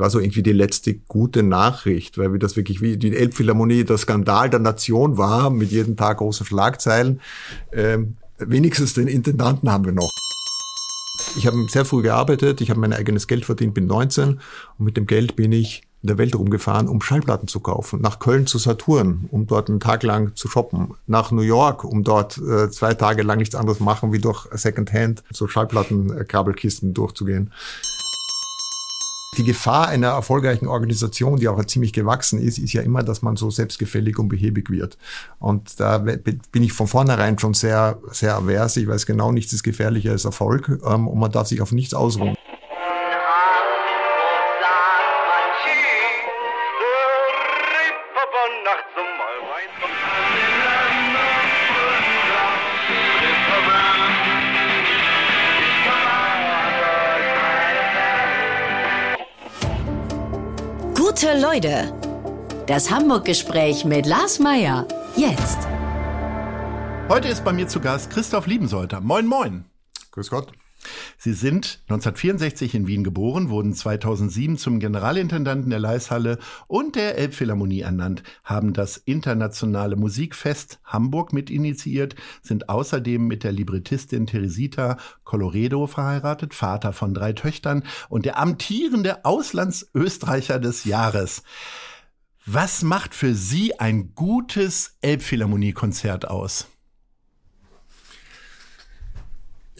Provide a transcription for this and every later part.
war so irgendwie die letzte gute Nachricht, weil wir das wirklich wie die Elbphilharmonie der Skandal der Nation war, mit jedem Tag großen Schlagzeilen. Ähm, wenigstens den Intendanten haben wir noch. Ich habe sehr früh gearbeitet, ich habe mein eigenes Geld verdient, bin 19 und mit dem Geld bin ich in der Welt rumgefahren, um Schallplatten zu kaufen. Nach Köln zu Saturn, um dort einen Tag lang zu shoppen. Nach New York, um dort äh, zwei Tage lang nichts anderes machen, wie durch Secondhand so Schallplatten-Kabelkisten durchzugehen. Die Gefahr einer erfolgreichen Organisation, die auch ziemlich gewachsen ist, ist ja immer, dass man so selbstgefällig und behäbig wird. Und da bin ich von vornherein schon sehr, sehr avers. Ich weiß genau, nichts ist gefährlicher als Erfolg ähm, und man darf sich auf nichts ausruhen. Leute. Das Hamburg-Gespräch mit Lars Meier. Jetzt. Heute ist bei mir zu Gast Christoph Liebensolter. Moin, moin. Grüß Gott. Sie sind 1964 in Wien geboren, wurden 2007 zum Generalintendanten der Leishalle und der Elbphilharmonie ernannt, haben das internationale Musikfest Hamburg mitinitiiert, sind außerdem mit der Librettistin Teresita Coloredo verheiratet, Vater von drei Töchtern und der amtierende Auslandsösterreicher des Jahres. Was macht für Sie ein gutes Elbphilharmoniekonzert aus?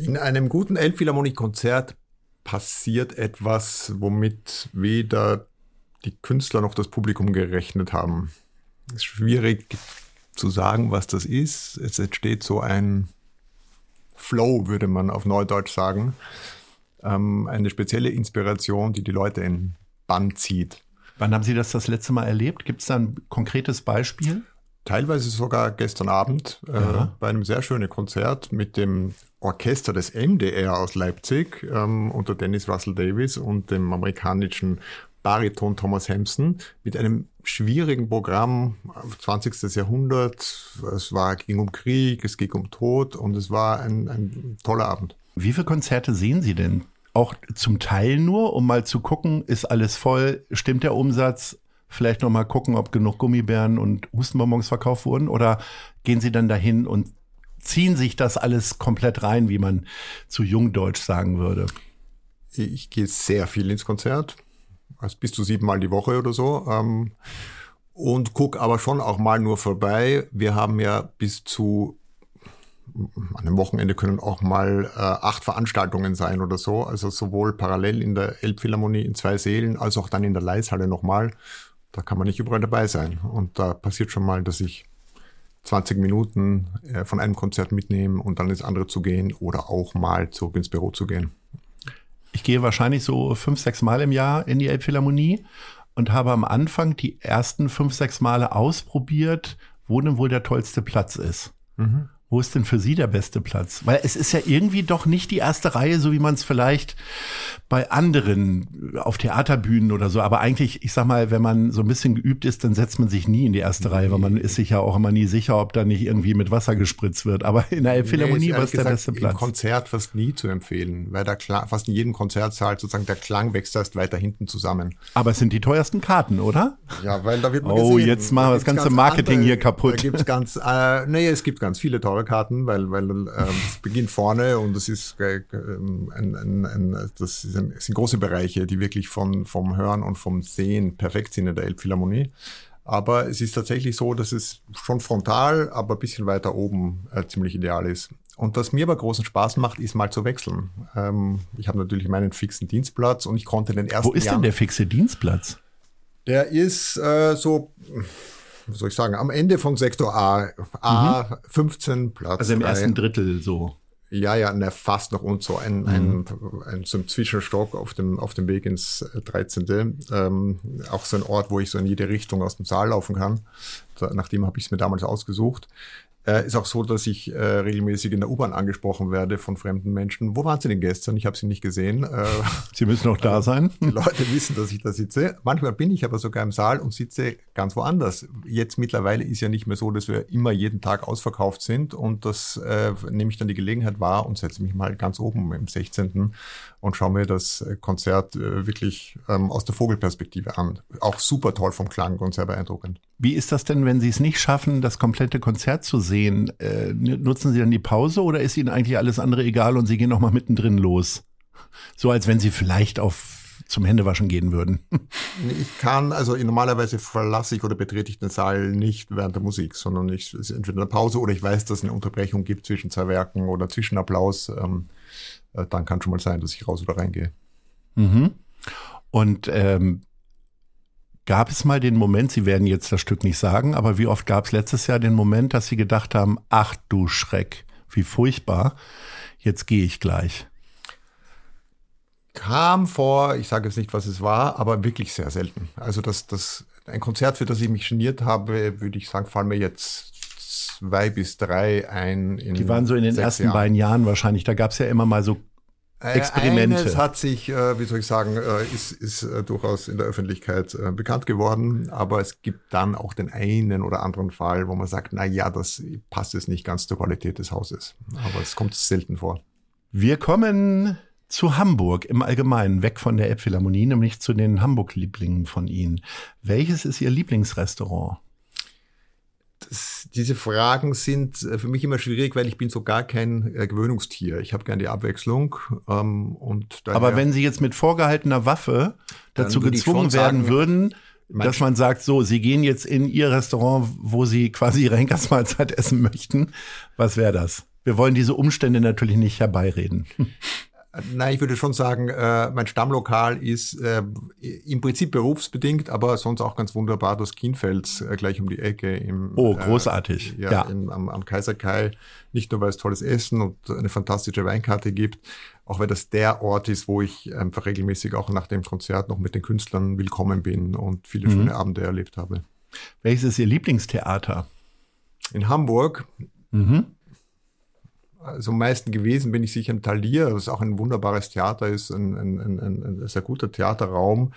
In einem guten Elbphilharmonie-Konzert passiert etwas, womit weder die Künstler noch das Publikum gerechnet haben. Es ist schwierig zu sagen, was das ist. Es entsteht so ein Flow, würde man auf Neudeutsch sagen. Ähm, eine spezielle Inspiration, die die Leute in Bann zieht. Wann haben Sie das das letzte Mal erlebt? Gibt es da ein konkretes Beispiel? Teilweise sogar gestern Abend äh, ja. bei einem sehr schönen Konzert mit dem Orchester des MDR aus Leipzig ähm, unter Dennis Russell Davis und dem amerikanischen Bariton Thomas Hampson mit einem schwierigen Programm, 20. Jahrhundert. Es war, ging um Krieg, es ging um Tod und es war ein, ein toller Abend. Wie viele Konzerte sehen Sie denn? Auch zum Teil nur, um mal zu gucken, ist alles voll, stimmt der Umsatz? Vielleicht noch mal gucken, ob genug Gummibären und Hustenbonbons verkauft wurden? Oder gehen Sie dann dahin und ziehen sich das alles komplett rein, wie man zu Jungdeutsch sagen würde? Ich gehe sehr viel ins Konzert, also bis zu siebenmal die Woche oder so. Ähm, und gucke aber schon auch mal nur vorbei. Wir haben ja bis zu an einem Wochenende können auch mal äh, acht Veranstaltungen sein oder so. Also sowohl parallel in der Elbphilharmonie in zwei Sälen als auch dann in der Leishalle nochmal. Da kann man nicht überall dabei sein. Und da passiert schon mal, dass ich 20 Minuten äh, von einem Konzert mitnehmen und dann ins andere zu gehen oder auch mal zurück ins Büro zu gehen. Ich gehe wahrscheinlich so fünf, sechs Mal im Jahr in die Elbphilharmonie und habe am Anfang die ersten fünf, sechs Male ausprobiert, wo denn wohl der tollste Platz ist. Mhm. Wo ist denn für Sie der beste Platz? Weil es ist ja irgendwie doch nicht die erste Reihe, so wie man es vielleicht bei anderen auf Theaterbühnen oder so. Aber eigentlich, ich sag mal, wenn man so ein bisschen geübt ist, dann setzt man sich nie in die erste nee. Reihe, weil man ist sich ja auch immer nie sicher, ob da nicht irgendwie mit Wasser gespritzt wird. Aber in der Philharmonie nee, war es der beste Platz. Im Konzert fast nie zu empfehlen, weil da fast in jedem Konzertsaal sozusagen der Klang wächst erst weiter hinten zusammen. Aber es sind die teuersten Karten, oder? Ja, weil da wird man Oh, gesehen. jetzt machen wir das ganze Marketing andere, hier kaputt. Da gibt's ganz, äh, nee, es gibt ganz viele teure Dauerkarten, weil, weil ähm, es beginnt vorne und es ist, äh, ein, ein, ein, das ist ein, sind große Bereiche, die wirklich von, vom Hören und vom Sehen perfekt sind in der Elbphilharmonie. Aber es ist tatsächlich so, dass es schon frontal, aber ein bisschen weiter oben äh, ziemlich ideal ist. Und was mir aber großen Spaß macht, ist mal zu wechseln. Ähm, ich habe natürlich meinen fixen Dienstplatz und ich konnte den ersten Wo ist Jahren, denn der fixe Dienstplatz? Der ist äh, so wie soll ich sagen, am Ende von Sektor A, A mhm. 15 Platz. Also im ersten Drittel so. Ja, ja, ne, fast noch und so ein, mhm. ein, ein, so ein Zwischenstock auf dem, auf dem Weg ins 13. Ähm, auch so ein Ort, wo ich so in jede Richtung aus dem Saal laufen kann. Da, nachdem habe ich es mir damals ausgesucht. Äh, ist auch so, dass ich äh, regelmäßig in der U-Bahn angesprochen werde von fremden Menschen. Wo waren Sie denn gestern? Ich habe Sie nicht gesehen. Äh, Sie müssen noch da sein. Die Leute wissen, dass ich da sitze. Manchmal bin ich aber sogar im Saal und sitze ganz woanders. Jetzt mittlerweile ist ja nicht mehr so, dass wir immer jeden Tag ausverkauft sind und das äh, nehme ich dann die Gelegenheit wahr und setze mich mal ganz oben im 16. und schaue mir das Konzert äh, wirklich ähm, aus der Vogelperspektive an. Auch super toll vom Klang und sehr beeindruckend. Wie ist das denn, wenn Sie es nicht schaffen, das komplette Konzert zu sehen? Äh, nutzen Sie dann die Pause oder ist Ihnen eigentlich alles andere egal und Sie gehen nochmal mittendrin los? So als wenn Sie vielleicht auf zum Händewaschen gehen würden. Ich kann, also normalerweise verlasse ich oder betrete ich den Saal nicht während der Musik, sondern ich ist entweder eine Pause oder ich weiß, dass es eine Unterbrechung gibt zwischen zwei Werken oder Zwischenapplaus. Ähm, äh, dann kann schon mal sein, dass ich raus oder reingehe. Mhm. Und ähm, gab es mal den Moment, Sie werden jetzt das Stück nicht sagen, aber wie oft gab es letztes Jahr den Moment, dass Sie gedacht haben, ach du Schreck, wie furchtbar, jetzt gehe ich gleich? Kam vor, ich sage jetzt nicht, was es war, aber wirklich sehr selten. Also das, das, ein Konzert, für das ich mich geniert habe, würde ich sagen, fallen mir jetzt zwei bis drei ein. Die waren so in den ersten Jahren. beiden Jahren wahrscheinlich. Da gab es ja immer mal so äh, Experimente. Eines hat sich, äh, wie soll ich sagen, äh, ist, ist durchaus in der Öffentlichkeit bekannt geworden, aber es gibt dann auch den einen oder anderen Fall, wo man sagt, na ja, das passt jetzt nicht ganz zur Qualität des Hauses. Aber es kommt selten vor. Wir kommen zu Hamburg im Allgemeinen, weg von der Elbphilharmonie, nämlich zu den Hamburg-Lieblingen von Ihnen. Welches ist Ihr Lieblingsrestaurant? Das, diese Fragen sind äh, für mich immer schwierig, weil ich bin so gar kein äh, Gewöhnungstier. Ich habe gerne die Abwechslung. Ähm, und daher, Aber wenn Sie jetzt mit vorgehaltener Waffe dazu gezwungen werden sagen, würden, dass man sagt, so, Sie gehen jetzt in Ihr Restaurant, wo Sie quasi Ihre Henkersmahlzeit essen möchten, was wäre das? Wir wollen diese Umstände natürlich nicht herbeireden. Nein, ich würde schon sagen, äh, mein Stammlokal ist äh, im Prinzip berufsbedingt, aber sonst auch ganz wunderbar das Kienfels äh, gleich um die Ecke. Im, oh, äh, großartig. ja, ja. In, am, am Kaiser Kai. Nicht nur, weil es tolles Essen und eine fantastische Weinkarte gibt, auch weil das der Ort ist, wo ich einfach regelmäßig auch nach dem Konzert noch mit den Künstlern willkommen bin und viele mhm. schöne Abende erlebt habe. Welches ist Ihr Lieblingstheater? In Hamburg. Mhm also am meisten gewesen bin ich sicher im Talier, das auch ein wunderbares Theater ist, ein, ein, ein, ein sehr guter Theaterraum.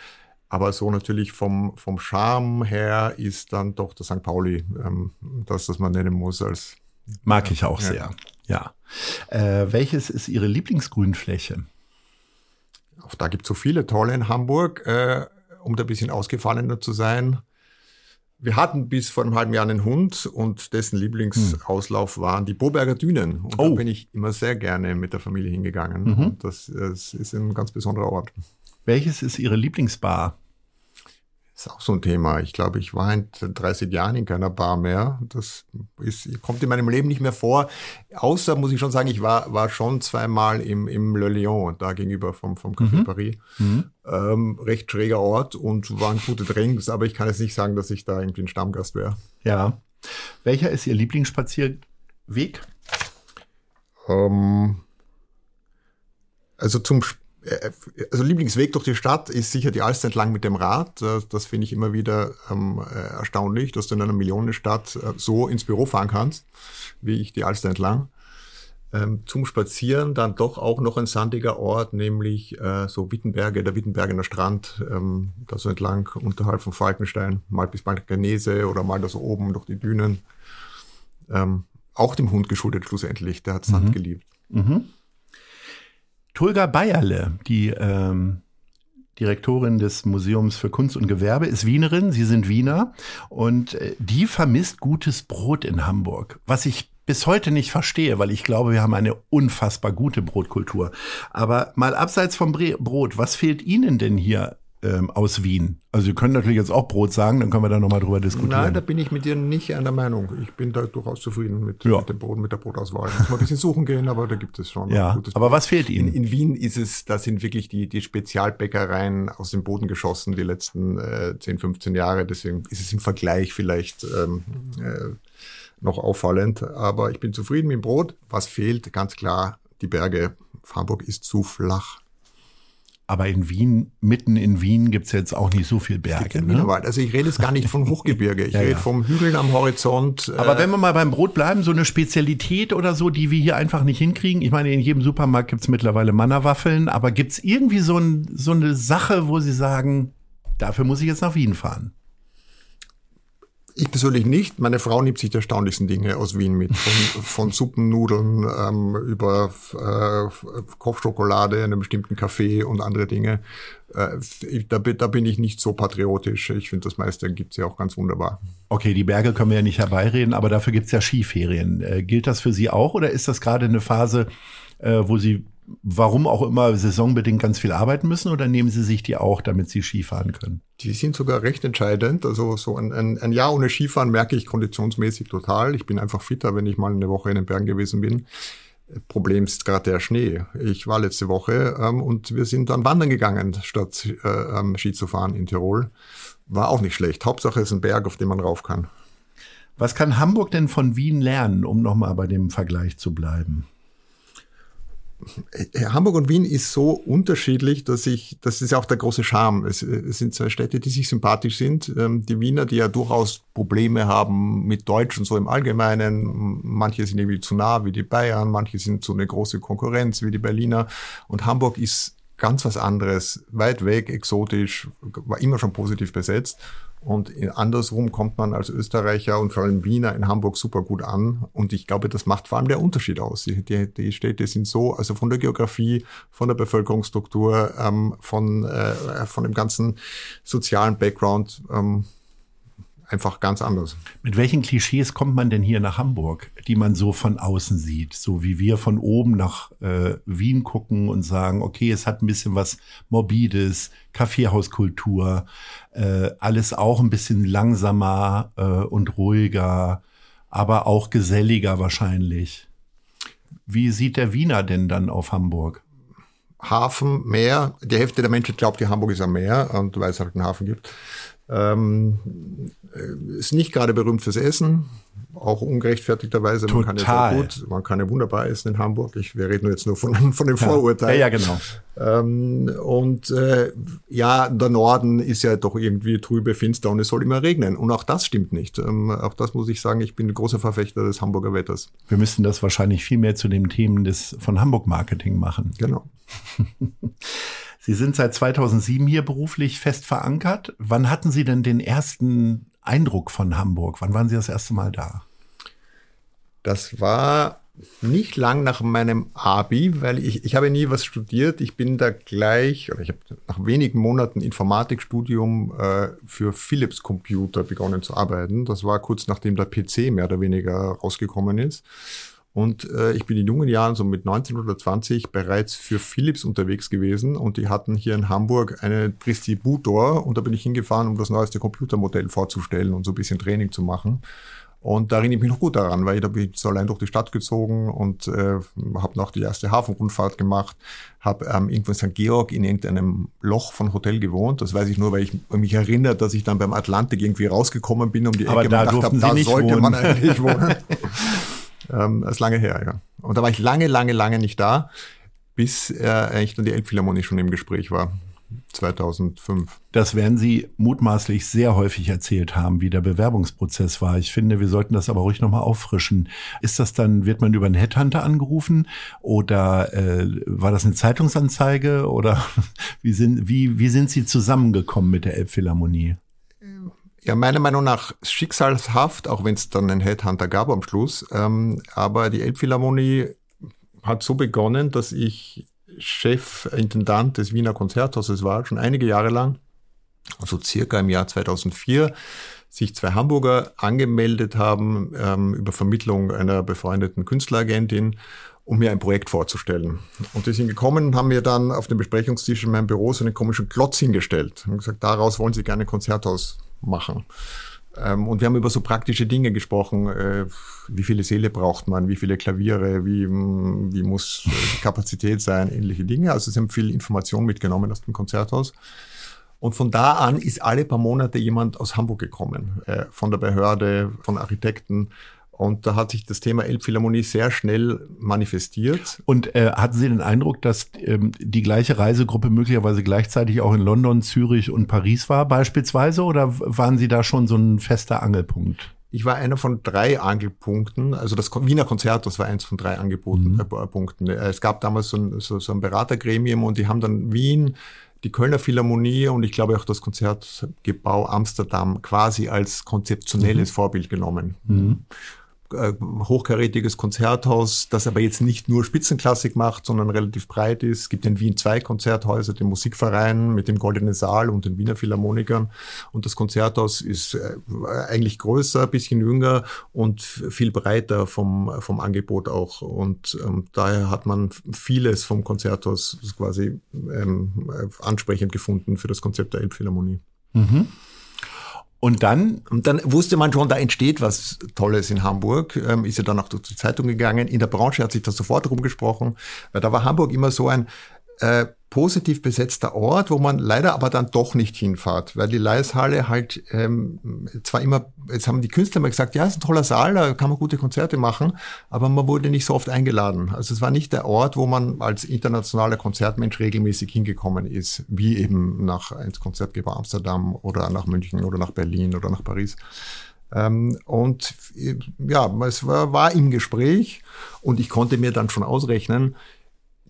Aber so natürlich vom, vom Charme her ist dann doch der St. Pauli, ähm, das, das man nennen muss als. Mag ich auch ja. sehr, ja. Äh, welches ist Ihre Lieblingsgrünfläche? Auch da gibt es so viele tolle in Hamburg. Äh, um da ein bisschen ausgefallener zu sein, wir hatten bis vor einem halben Jahr einen Hund und dessen Lieblingsauslauf waren die Boberger Dünen. Und oh. da bin ich immer sehr gerne mit der Familie hingegangen. Mhm. Und das, das ist ein ganz besonderer Ort. Welches ist Ihre Lieblingsbar? Ist auch so ein Thema. Ich glaube, ich war in 30 Jahren in keiner Bar mehr. Das ist, kommt in meinem Leben nicht mehr vor. Außer, muss ich schon sagen, ich war, war schon zweimal im, im Le Lion, da gegenüber vom, vom Café mhm. Paris. Mhm. Ähm, recht schräger Ort und waren gute Drinks, aber ich kann jetzt nicht sagen, dass ich da irgendwie ein Stammgast wäre. Ja. Welcher ist Ihr Lieblingsspazierweg? Ähm, also zum äh, also Lieblingsweg durch die Stadt ist sicher die Alster entlang mit dem Rad. Das finde ich immer wieder ähm, äh, erstaunlich, dass du in einer Millionenstadt äh, so ins Büro fahren kannst, wie ich die Alster entlang. Ähm, zum Spazieren dann doch auch noch ein sandiger Ort, nämlich äh, so Wittenberge, der Wittenbergener Strand, ähm, da so entlang unterhalb von Falkenstein, mal bis Blankenese oder mal da so oben durch die Dünen. Ähm, auch dem Hund geschuldet schlussendlich, der hat Sand mhm. geliebt. Mhm. Tulga Bayerle, die ähm, Direktorin des Museums für Kunst und Gewerbe, ist Wienerin. Sie sind Wiener und äh, die vermisst gutes Brot in Hamburg, was ich bis heute nicht verstehe, weil ich glaube, wir haben eine unfassbar gute Brotkultur. Aber mal abseits vom Brot, was fehlt Ihnen denn hier ähm, aus Wien. Also Sie können natürlich jetzt auch Brot sagen, dann können wir da nochmal drüber diskutieren. Nein, da bin ich mit dir nicht einer Meinung. Ich bin da durchaus zufrieden mit, ja. mit dem Brot, mit der Brotauswahl. Muss mal ein bisschen suchen gehen, aber da gibt es schon. Ja, aber was fehlt Ihnen? In, in, Wien ist es, da sind wirklich die, die Spezialbäckereien aus dem Boden geschossen die letzten äh, 10, 15 Jahre. Deswegen ist es im Vergleich vielleicht ähm, äh, noch auffallend. Aber ich bin zufrieden mit dem Brot. Was fehlt? Ganz klar, die Berge. Hamburg ist zu flach. Aber in Wien, mitten in Wien gibt's jetzt auch nicht so viel Berge. Ne? Also ich rede jetzt gar nicht von Hochgebirge, ich ja, rede ja. vom Hügeln am Horizont. Aber äh, wenn wir mal beim Brot bleiben, so eine Spezialität oder so, die wir hier einfach nicht hinkriegen. Ich meine, in jedem Supermarkt gibt's mittlerweile Mannerwaffeln, aber gibt's irgendwie so, ein, so eine Sache, wo Sie sagen, dafür muss ich jetzt nach Wien fahren? Ich persönlich nicht. Meine Frau nimmt sich die erstaunlichsten Dinge aus Wien mit. Von, von Suppennudeln ähm, über äh, Kochschokolade, einem bestimmten Kaffee und andere Dinge. Äh, da, da, bin ich nicht so patriotisch. Ich finde, das meiste gibt es ja auch ganz wunderbar. Okay, die Berge können wir ja nicht herbeireden, aber dafür gibt es ja Skiferien. Äh, gilt das für Sie auch oder ist das gerade eine Phase, äh, wo Sie warum auch immer saisonbedingt ganz viel arbeiten müssen oder nehmen Sie sich die auch, damit Sie Skifahren können? Die sind sogar recht entscheidend. Also so ein, ein, ein Jahr ohne Skifahren merke ich konditionsmäßig total. Ich bin einfach fitter, wenn ich mal eine Woche in den Bergen gewesen bin. Problem ist gerade der Schnee. Ich war letzte Woche ähm, und wir sind dann wandern gegangen, statt äh, ähm, Ski zu fahren in Tirol. War auch nicht schlecht. Hauptsache ist ein Berg, auf dem man rauf kann. Was kann Hamburg denn von Wien lernen, um nochmal bei dem Vergleich zu bleiben? Äh, Hamburg und Wien ist so unterschiedlich, dass ich, das ist auch der große Charme. Es, es sind zwei Städte, die sich sympathisch sind. Ähm, die Wiener, die ja durchaus Probleme haben mit Deutsch und so im Allgemeinen. Manche sind irgendwie zu nah wie die Bayern, manche sind so eine große Konkurrenz wie die Berliner. Und Hamburg ist ganz was anderes, weit weg, exotisch, war immer schon positiv besetzt. Und andersrum kommt man als Österreicher und vor allem Wiener in Hamburg super gut an. Und ich glaube, das macht vor allem der Unterschied aus. Die, die Städte sind so, also von der Geografie, von der Bevölkerungsstruktur, ähm, von, äh, von dem ganzen sozialen Background, ähm, einfach ganz anders. Mit welchen Klischees kommt man denn hier nach Hamburg, die man so von außen sieht? So wie wir von oben nach äh, Wien gucken und sagen, okay, es hat ein bisschen was Morbides, Kaffeehauskultur, äh, alles auch ein bisschen langsamer äh, und ruhiger, aber auch geselliger wahrscheinlich. Wie sieht der Wiener denn dann auf Hamburg? Hafen, Meer. Die Hälfte der Menschen glaubt, die Hamburg ist am Meer und weil es halt einen Hafen gibt. Ähm, äh, ist nicht gerade berühmt fürs Essen, auch ungerechtfertigterweise. Man kann ja gut, man kann ja wunderbar essen in Hamburg. Ich, wir reden jetzt nur von, von den Vorurteilen. Ja, ja genau. Ähm, und äh, ja, der Norden ist ja doch irgendwie trübe, finster und es soll immer regnen. Und auch das stimmt nicht. Ähm, auch das muss ich sagen, ich bin ein großer Verfechter des Hamburger Wetters. Wir müssen das wahrscheinlich viel mehr zu den Themen des von Hamburg Marketing machen. Genau. Sie sind seit 2007 hier beruflich fest verankert. Wann hatten Sie denn den ersten Eindruck von Hamburg? Wann waren Sie das erste Mal da? Das war nicht lang nach meinem Abi, weil ich, ich habe nie was studiert. Ich bin da gleich, oder ich habe nach wenigen Monaten Informatikstudium äh, für Philips Computer begonnen zu arbeiten. Das war kurz nachdem der PC mehr oder weniger rausgekommen ist. Und äh, ich bin in jungen Jahren, so mit 19 oder 20, bereits für Philips unterwegs gewesen und die hatten hier in Hamburg einen Distributor und da bin ich hingefahren, um das neueste Computermodell vorzustellen und so ein bisschen Training zu machen. Und da erinnere ich mich noch gut daran, weil da bin ich so allein durch die Stadt gezogen und äh, habe noch die erste Hafenrundfahrt gemacht, habe ähm, irgendwo in St. Georg in irgendeinem Loch von Hotel gewohnt. Das weiß ich nur, weil ich mich erinnere, dass ich dann beim Atlantik irgendwie rausgekommen bin um die Aber Ecke da und gedacht habe, da sollte wohnen. man eigentlich wohnen. Ähm, das ist lange her, ja. Und da war ich lange, lange, lange nicht da, bis äh, eigentlich dann die Elbphilharmonie schon im Gespräch war. 2005. Das werden Sie mutmaßlich sehr häufig erzählt haben, wie der Bewerbungsprozess war. Ich finde, wir sollten das aber ruhig nochmal auffrischen. Ist das dann, wird man über einen Headhunter angerufen oder äh, war das eine Zeitungsanzeige oder wie sind, wie, wie sind Sie zusammengekommen mit der Elbphilharmonie? Ja, meiner Meinung nach schicksalshaft, auch wenn es dann einen Headhunter gab am Schluss. Ähm, aber die Elbphilharmonie hat so begonnen, dass ich Chefintendant des Wiener Konzerthauses war, schon einige Jahre lang, also circa im Jahr 2004, sich zwei Hamburger angemeldet haben ähm, über Vermittlung einer befreundeten Künstleragentin, um mir ein Projekt vorzustellen. Und die sind gekommen und haben mir dann auf dem Besprechungstisch in meinem Büro so einen komischen Klotz hingestellt und gesagt, daraus wollen sie gerne ein Konzerthaus machen. Ähm, und wir haben über so praktische Dinge gesprochen. Äh, wie viele Seele braucht man? Wie viele Klaviere? Wie, wie muss die Kapazität sein? Ähnliche Dinge. Also sie haben viel Information mitgenommen aus dem Konzerthaus. Und von da an ist alle paar Monate jemand aus Hamburg gekommen, äh, von der Behörde, von Architekten und da hat sich das Thema Elbphilharmonie sehr schnell manifestiert. Und äh, hatten Sie den Eindruck, dass ähm, die gleiche Reisegruppe möglicherweise gleichzeitig auch in London, Zürich und Paris war beispielsweise? Oder waren Sie da schon so ein fester Angelpunkt? Ich war einer von drei Angelpunkten. Also das Wiener Konzert, das war eins von drei Angeboten, mhm. äh, Punkten. Es gab damals so ein, so, so ein Beratergremium und die haben dann Wien die Kölner Philharmonie und ich glaube auch das Konzertgebau Amsterdam quasi als konzeptionelles mhm. Vorbild genommen. Mhm. Äh, hochkarätiges Konzerthaus, das aber jetzt nicht nur Spitzenklassik macht, sondern relativ breit ist. Es gibt in Wien zwei Konzerthäuser, den Musikverein mit dem Goldenen Saal und den Wiener Philharmonikern. Und das Konzerthaus ist äh, eigentlich größer, bisschen jünger und viel breiter vom, vom Angebot auch. Und ähm, daher hat man vieles vom Konzerthaus quasi ähm, ansprechend gefunden für das Konzept der Elbphilharmonie. Mhm. Und dann? Und dann wusste man schon, da entsteht was Tolles in Hamburg. Ähm, ist ja dann auch durch die Zeitung gegangen. In der Branche hat sich das sofort rumgesprochen, weil da war Hamburg immer so ein äh, positiv besetzter Ort, wo man leider aber dann doch nicht hinfahrt, weil die Leishalle halt ähm, zwar immer, jetzt haben die Künstler mal gesagt, ja, es ist ein toller Saal, da kann man gute Konzerte machen, aber man wurde nicht so oft eingeladen. Also es war nicht der Ort, wo man als internationaler Konzertmensch regelmäßig hingekommen ist, wie eben nach ins Konzertgeber Amsterdam oder nach München oder nach Berlin oder nach Paris. Ähm, und ja, es war, war im Gespräch und ich konnte mir dann schon ausrechnen,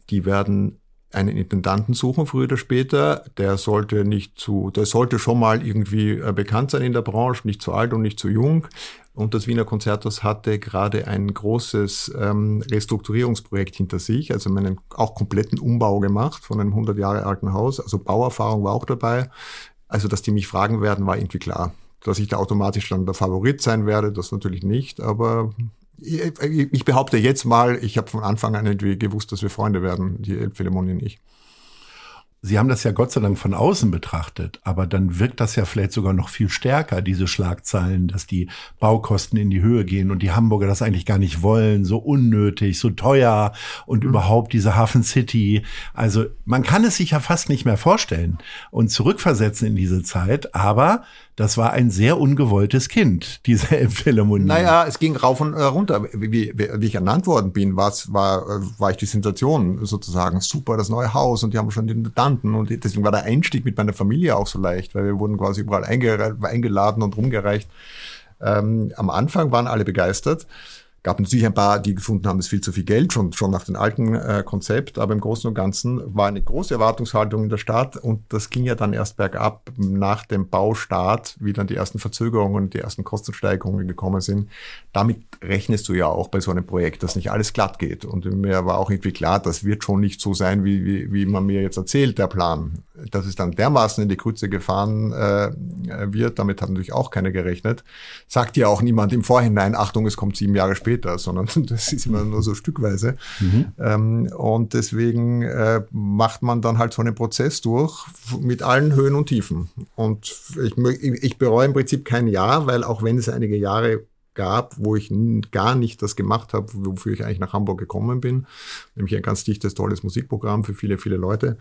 die werden einen Intendanten suchen, früher oder später. Der sollte nicht zu, der sollte schon mal irgendwie äh, bekannt sein in der Branche, nicht zu alt und nicht zu jung. Und das Wiener Konzerthaus hatte gerade ein großes ähm, Restrukturierungsprojekt hinter sich, also einen auch kompletten Umbau gemacht von einem 100 Jahre alten Haus. Also Bauerfahrung war auch dabei. Also, dass die mich fragen werden, war irgendwie klar. Dass ich da automatisch dann der Favorit sein werde, das natürlich nicht, aber ich behaupte jetzt mal, ich habe von Anfang an irgendwie gewusst, dass wir Freunde werden, die Elbphilharmonie und ich. Sie haben das ja Gott sei Dank von außen betrachtet, aber dann wirkt das ja vielleicht sogar noch viel stärker, diese Schlagzeilen, dass die Baukosten in die Höhe gehen und die Hamburger das eigentlich gar nicht wollen, so unnötig, so teuer und mhm. überhaupt diese Hafen City. Also man kann es sich ja fast nicht mehr vorstellen und zurückversetzen in diese Zeit, aber das war ein sehr ungewolltes Kind, diese Elbphilharmonie. Naja, es ging rauf und äh, runter. Wie, wie, ich ernannt worden bin, war, äh, war ich die Sensation sozusagen. Super, das neue Haus und die haben schon den Tanten und deswegen war der Einstieg mit meiner Familie auch so leicht, weil wir wurden quasi überall eingeladen und rumgereicht. Ähm, am Anfang waren alle begeistert gab natürlich ein paar, die gefunden haben, es ist viel zu viel Geld, schon, schon nach dem alten äh, Konzept, aber im Großen und Ganzen war eine große Erwartungshaltung in der Stadt und das ging ja dann erst bergab nach dem Baustart, wie dann die ersten Verzögerungen die ersten Kostensteigerungen gekommen sind. Damit rechnest du ja auch bei so einem Projekt, dass nicht alles glatt geht. Und mir war auch irgendwie klar, das wird schon nicht so sein, wie, wie, wie man mir jetzt erzählt, der Plan. Dass es dann dermaßen in die Krütze gefahren äh, wird, damit hat natürlich auch keiner gerechnet. Sagt ja auch niemand im Vorhinein, Achtung, es kommt sieben Jahre später später, sondern das ist immer nur so stückweise. Mhm. Ähm, und deswegen äh, macht man dann halt so einen Prozess durch mit allen Höhen und Tiefen. Und ich, ich bereue im Prinzip kein Jahr, weil auch wenn es einige Jahre gab, wo ich gar nicht das gemacht habe, wofür ich eigentlich nach Hamburg gekommen bin, nämlich ein ganz dichtes, tolles Musikprogramm für viele, viele Leute,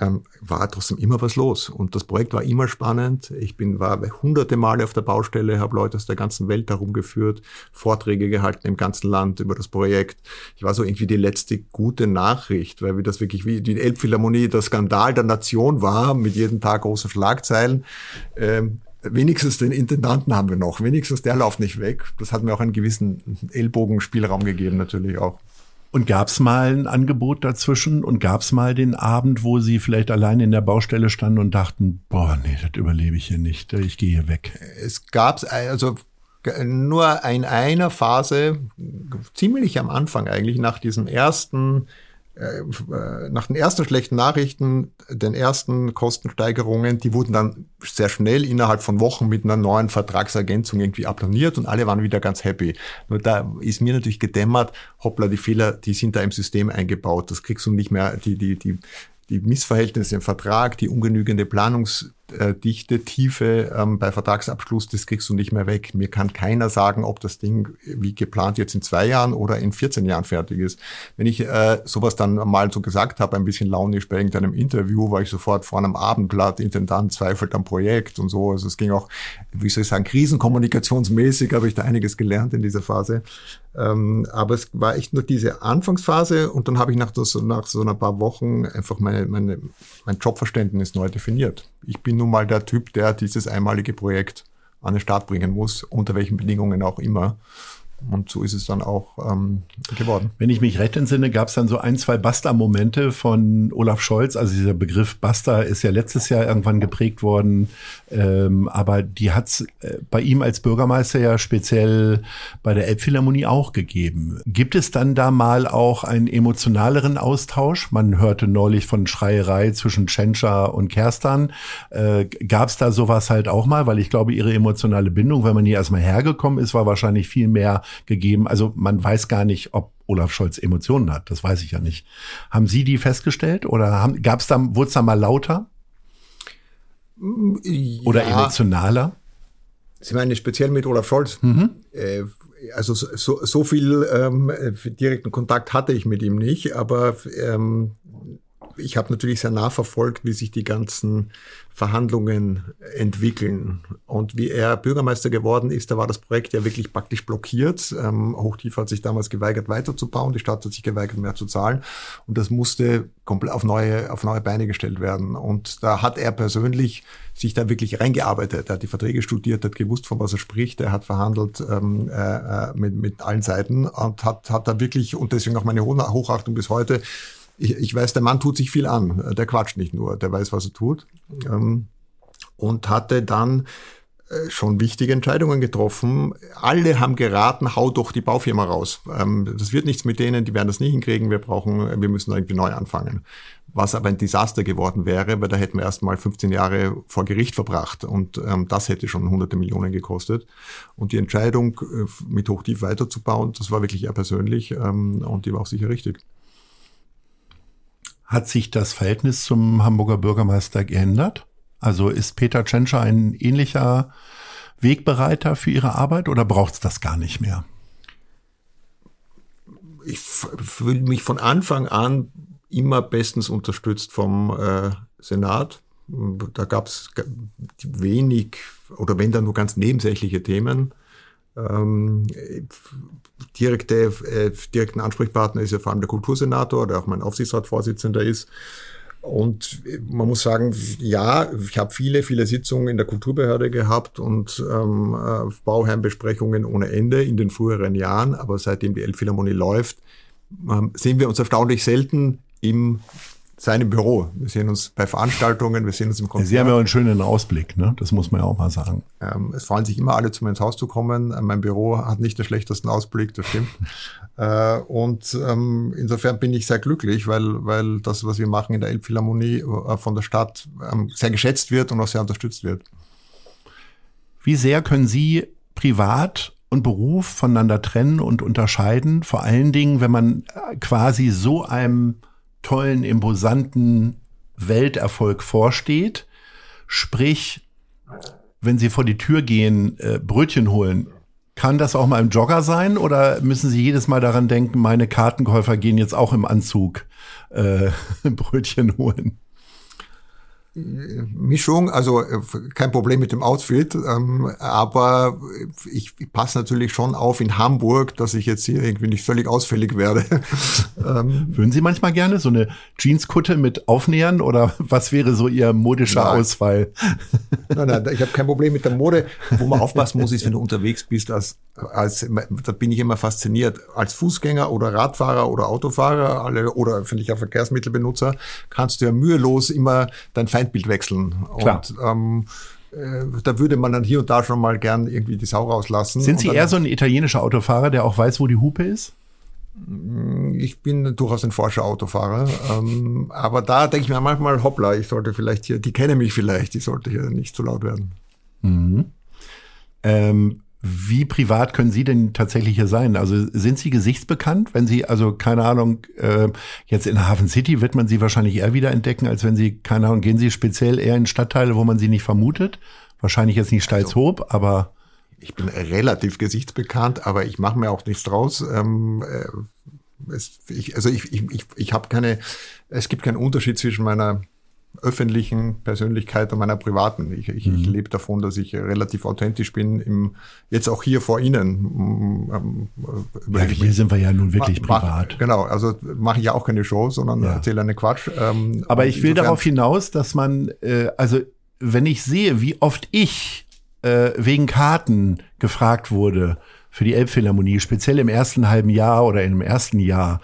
ähm, war trotzdem immer was los. Und das Projekt war immer spannend. Ich bin, war hunderte Male auf der Baustelle, habe Leute aus der ganzen Welt herumgeführt, Vorträge gehalten im ganzen Land über das Projekt. Ich war so irgendwie die letzte gute Nachricht, weil wir das wirklich wie die Elbphilharmonie der Skandal der Nation war, mit jedem Tag großen Schlagzeilen. Ähm, wenigstens den Intendanten haben wir noch, wenigstens der läuft nicht weg. Das hat mir auch einen gewissen Ellbogenspielraum gegeben, natürlich auch. Und gab es mal ein Angebot dazwischen und gab es mal den Abend, wo Sie vielleicht allein in der Baustelle standen und dachten, boah, nee, das überlebe ich hier nicht, ich gehe hier weg? Es gab also nur in einer Phase, ziemlich am Anfang eigentlich, nach diesem ersten nach den ersten schlechten Nachrichten, den ersten Kostensteigerungen, die wurden dann sehr schnell innerhalb von Wochen mit einer neuen Vertragsergänzung irgendwie applaniert und alle waren wieder ganz happy. Nur da ist mir natürlich gedämmert, hoppla, die Fehler, die sind da im System eingebaut. Das kriegst du nicht mehr, die, die, die, die Missverhältnisse im Vertrag, die ungenügende Planungs äh, Dichte, Tiefe ähm, bei Vertragsabschluss, das kriegst du nicht mehr weg. Mir kann keiner sagen, ob das Ding wie geplant jetzt in zwei Jahren oder in 14 Jahren fertig ist. Wenn ich äh, sowas dann mal so gesagt habe, ein bisschen launisch bei irgendeinem Interview, war ich sofort vor einem Abendblatt, Intendant zweifelt am Projekt und so. Also es ging auch, wie soll ich sagen, krisenkommunikationsmäßig habe ich da einiges gelernt in dieser Phase. Ähm, aber es war echt nur diese Anfangsphase und dann habe ich nach, das, nach so ein paar Wochen einfach meine, meine, mein Jobverständnis neu definiert. Ich bin nun mal der Typ, der dieses einmalige Projekt an den Start bringen muss, unter welchen Bedingungen auch immer. Und so ist es dann auch ähm, geworden. Wenn ich mich recht entsinne, gab es dann so ein, zwei Basta-Momente von Olaf Scholz. Also dieser Begriff Basta ist ja letztes Jahr irgendwann geprägt worden. Ähm, aber die hat es äh, bei ihm als Bürgermeister ja speziell bei der Elbphilharmonie auch gegeben. Gibt es dann da mal auch einen emotionaleren Austausch? Man hörte neulich von Schreierei zwischen Tschentscher und Kerstan. Äh, gab es da sowas halt auch mal? Weil ich glaube, ihre emotionale Bindung, wenn man hier erstmal hergekommen ist, war wahrscheinlich viel mehr gegeben. Also man weiß gar nicht, ob Olaf Scholz Emotionen hat. Das weiß ich ja nicht. Haben Sie die festgestellt oder gab es da, wurde es da mal lauter? Ja. Oder emotionaler? Sie meinen speziell mit Olaf Scholz? Mhm. Äh, also so, so viel ähm, direkten Kontakt hatte ich mit ihm nicht, aber ähm, ich habe natürlich sehr nah verfolgt, wie sich die ganzen Verhandlungen entwickeln. Und wie er Bürgermeister geworden ist, da war das Projekt ja wirklich praktisch blockiert. Ähm, Hochtief hat sich damals geweigert, weiterzubauen. Die Stadt hat sich geweigert, mehr zu zahlen. Und das musste komplett auf neue, auf neue Beine gestellt werden. Und da hat er persönlich sich da wirklich reingearbeitet. Er hat die Verträge studiert, hat gewusst, von was er spricht. Er hat verhandelt ähm, äh, äh mit, mit allen Seiten und hat, hat da wirklich, und deswegen auch meine Hochachtung bis heute, ich, ich weiß, der Mann tut sich viel an. Der quatscht nicht nur, der weiß, was er tut. Ähm, und hatte dann äh, schon wichtige Entscheidungen getroffen. Alle haben geraten, hau doch die Baufirma raus. Ähm, das wird nichts mit denen, die werden das nicht hinkriegen. Wir brauchen, wir müssen irgendwie neu anfangen. Was aber ein Desaster geworden wäre, weil da hätten wir erst mal 15 Jahre vor Gericht verbracht und ähm, das hätte schon hunderte Millionen gekostet. Und die Entscheidung, äh, mit Hochtief weiterzubauen, das war wirklich eher persönlich ähm, und die war auch sicher richtig. Hat sich das Verhältnis zum Hamburger Bürgermeister geändert? Also ist Peter Tschentscher ein ähnlicher Wegbereiter für Ihre Arbeit oder braucht es das gar nicht mehr? Ich fühle mich von Anfang an immer bestens unterstützt vom äh, Senat. Da gab es wenig oder wenn dann nur ganz nebensächliche Themen. Ähm, direkte, äh, direkten Ansprechpartner ist ja vor allem der Kultursenator, der auch mein Aufsichtsratsvorsitzender ist. Und man muss sagen, ja, ich habe viele, viele Sitzungen in der Kulturbehörde gehabt und ähm, äh, Bauherrenbesprechungen ohne Ende in den früheren Jahren. Aber seitdem die Elbphilharmonie läuft, ähm, sehen wir uns erstaunlich selten im seinem Büro. Wir sehen uns bei Veranstaltungen, wir sehen uns im Konzert. Sie haben ja einen schönen Ausblick, ne? Das muss man ja auch mal sagen. Ähm, es freuen sich immer alle, zu mir ins Haus zu kommen. Äh, mein Büro hat nicht den schlechtesten Ausblick, das stimmt. äh, und ähm, insofern bin ich sehr glücklich, weil, weil das, was wir machen in der Elbphilharmonie äh, von der Stadt ähm, sehr geschätzt wird und auch sehr unterstützt wird. Wie sehr können Sie privat und Beruf voneinander trennen und unterscheiden? Vor allen Dingen, wenn man äh, quasi so einem tollen, imposanten Welterfolg vorsteht. Sprich, wenn Sie vor die Tür gehen, äh, Brötchen holen, kann das auch mal im Jogger sein oder müssen Sie jedes Mal daran denken, meine Kartenkäufer gehen jetzt auch im Anzug äh, Brötchen holen? Mischung, also äh, kein Problem mit dem Outfit, ähm, aber ich, ich passe natürlich schon auf in Hamburg, dass ich jetzt hier irgendwie nicht völlig ausfällig werde. ähm, Würden Sie manchmal gerne so eine Jeanskutte mit aufnähern oder was wäre so Ihr modischer nein. Ausfall? nein, nein, ich habe kein Problem mit der Mode. Wo man aufpassen muss, ist, wenn du unterwegs bist, als, als da bin ich immer fasziniert, als Fußgänger oder Radfahrer oder Autofahrer alle, oder öffentlicher Verkehrsmittelbenutzer, kannst du ja mühelos immer dein Feindbild wechseln. Klar. Und ähm, äh, da würde man dann hier und da schon mal gern irgendwie die Sau rauslassen. Sind Sie eher so ein italienischer Autofahrer, der auch weiß, wo die Hupe ist? Mm, ich bin durchaus ein forscher Autofahrer, ähm, aber da denke ich mir manchmal, hoppla, ich sollte vielleicht hier, die kennen mich vielleicht, die sollte hier nicht zu laut werden. Mhm. Ähm, wie privat können Sie denn tatsächlich hier sein? Also sind Sie gesichtsbekannt? Wenn Sie, also keine Ahnung, äh, jetzt in Hafen City wird man Sie wahrscheinlich eher wieder entdecken, als wenn Sie, keine Ahnung, gehen Sie speziell eher in Stadtteile, wo man Sie nicht vermutet? Wahrscheinlich jetzt nicht Steilshoop, also, aber. Ich bin relativ gesichtsbekannt, aber ich mache mir auch nichts draus. Ähm, äh, es, ich, also ich, ich, ich, ich habe keine, es gibt keinen Unterschied zwischen meiner öffentlichen Persönlichkeit und meiner privaten. Ich, ich, mhm. ich lebe davon, dass ich relativ authentisch bin, im, jetzt auch hier vor Ihnen. Ähm, ja, hier sind wir ja nun wirklich mach, privat. Genau, also mache ich ja auch keine Show, sondern ja. erzähle eine Quatsch. Ähm, Aber ich will darauf hinaus, dass man, äh, also wenn ich sehe, wie oft ich äh, wegen Karten gefragt wurde, für die Elbphilharmonie, speziell im ersten halben Jahr oder im ersten Jahr,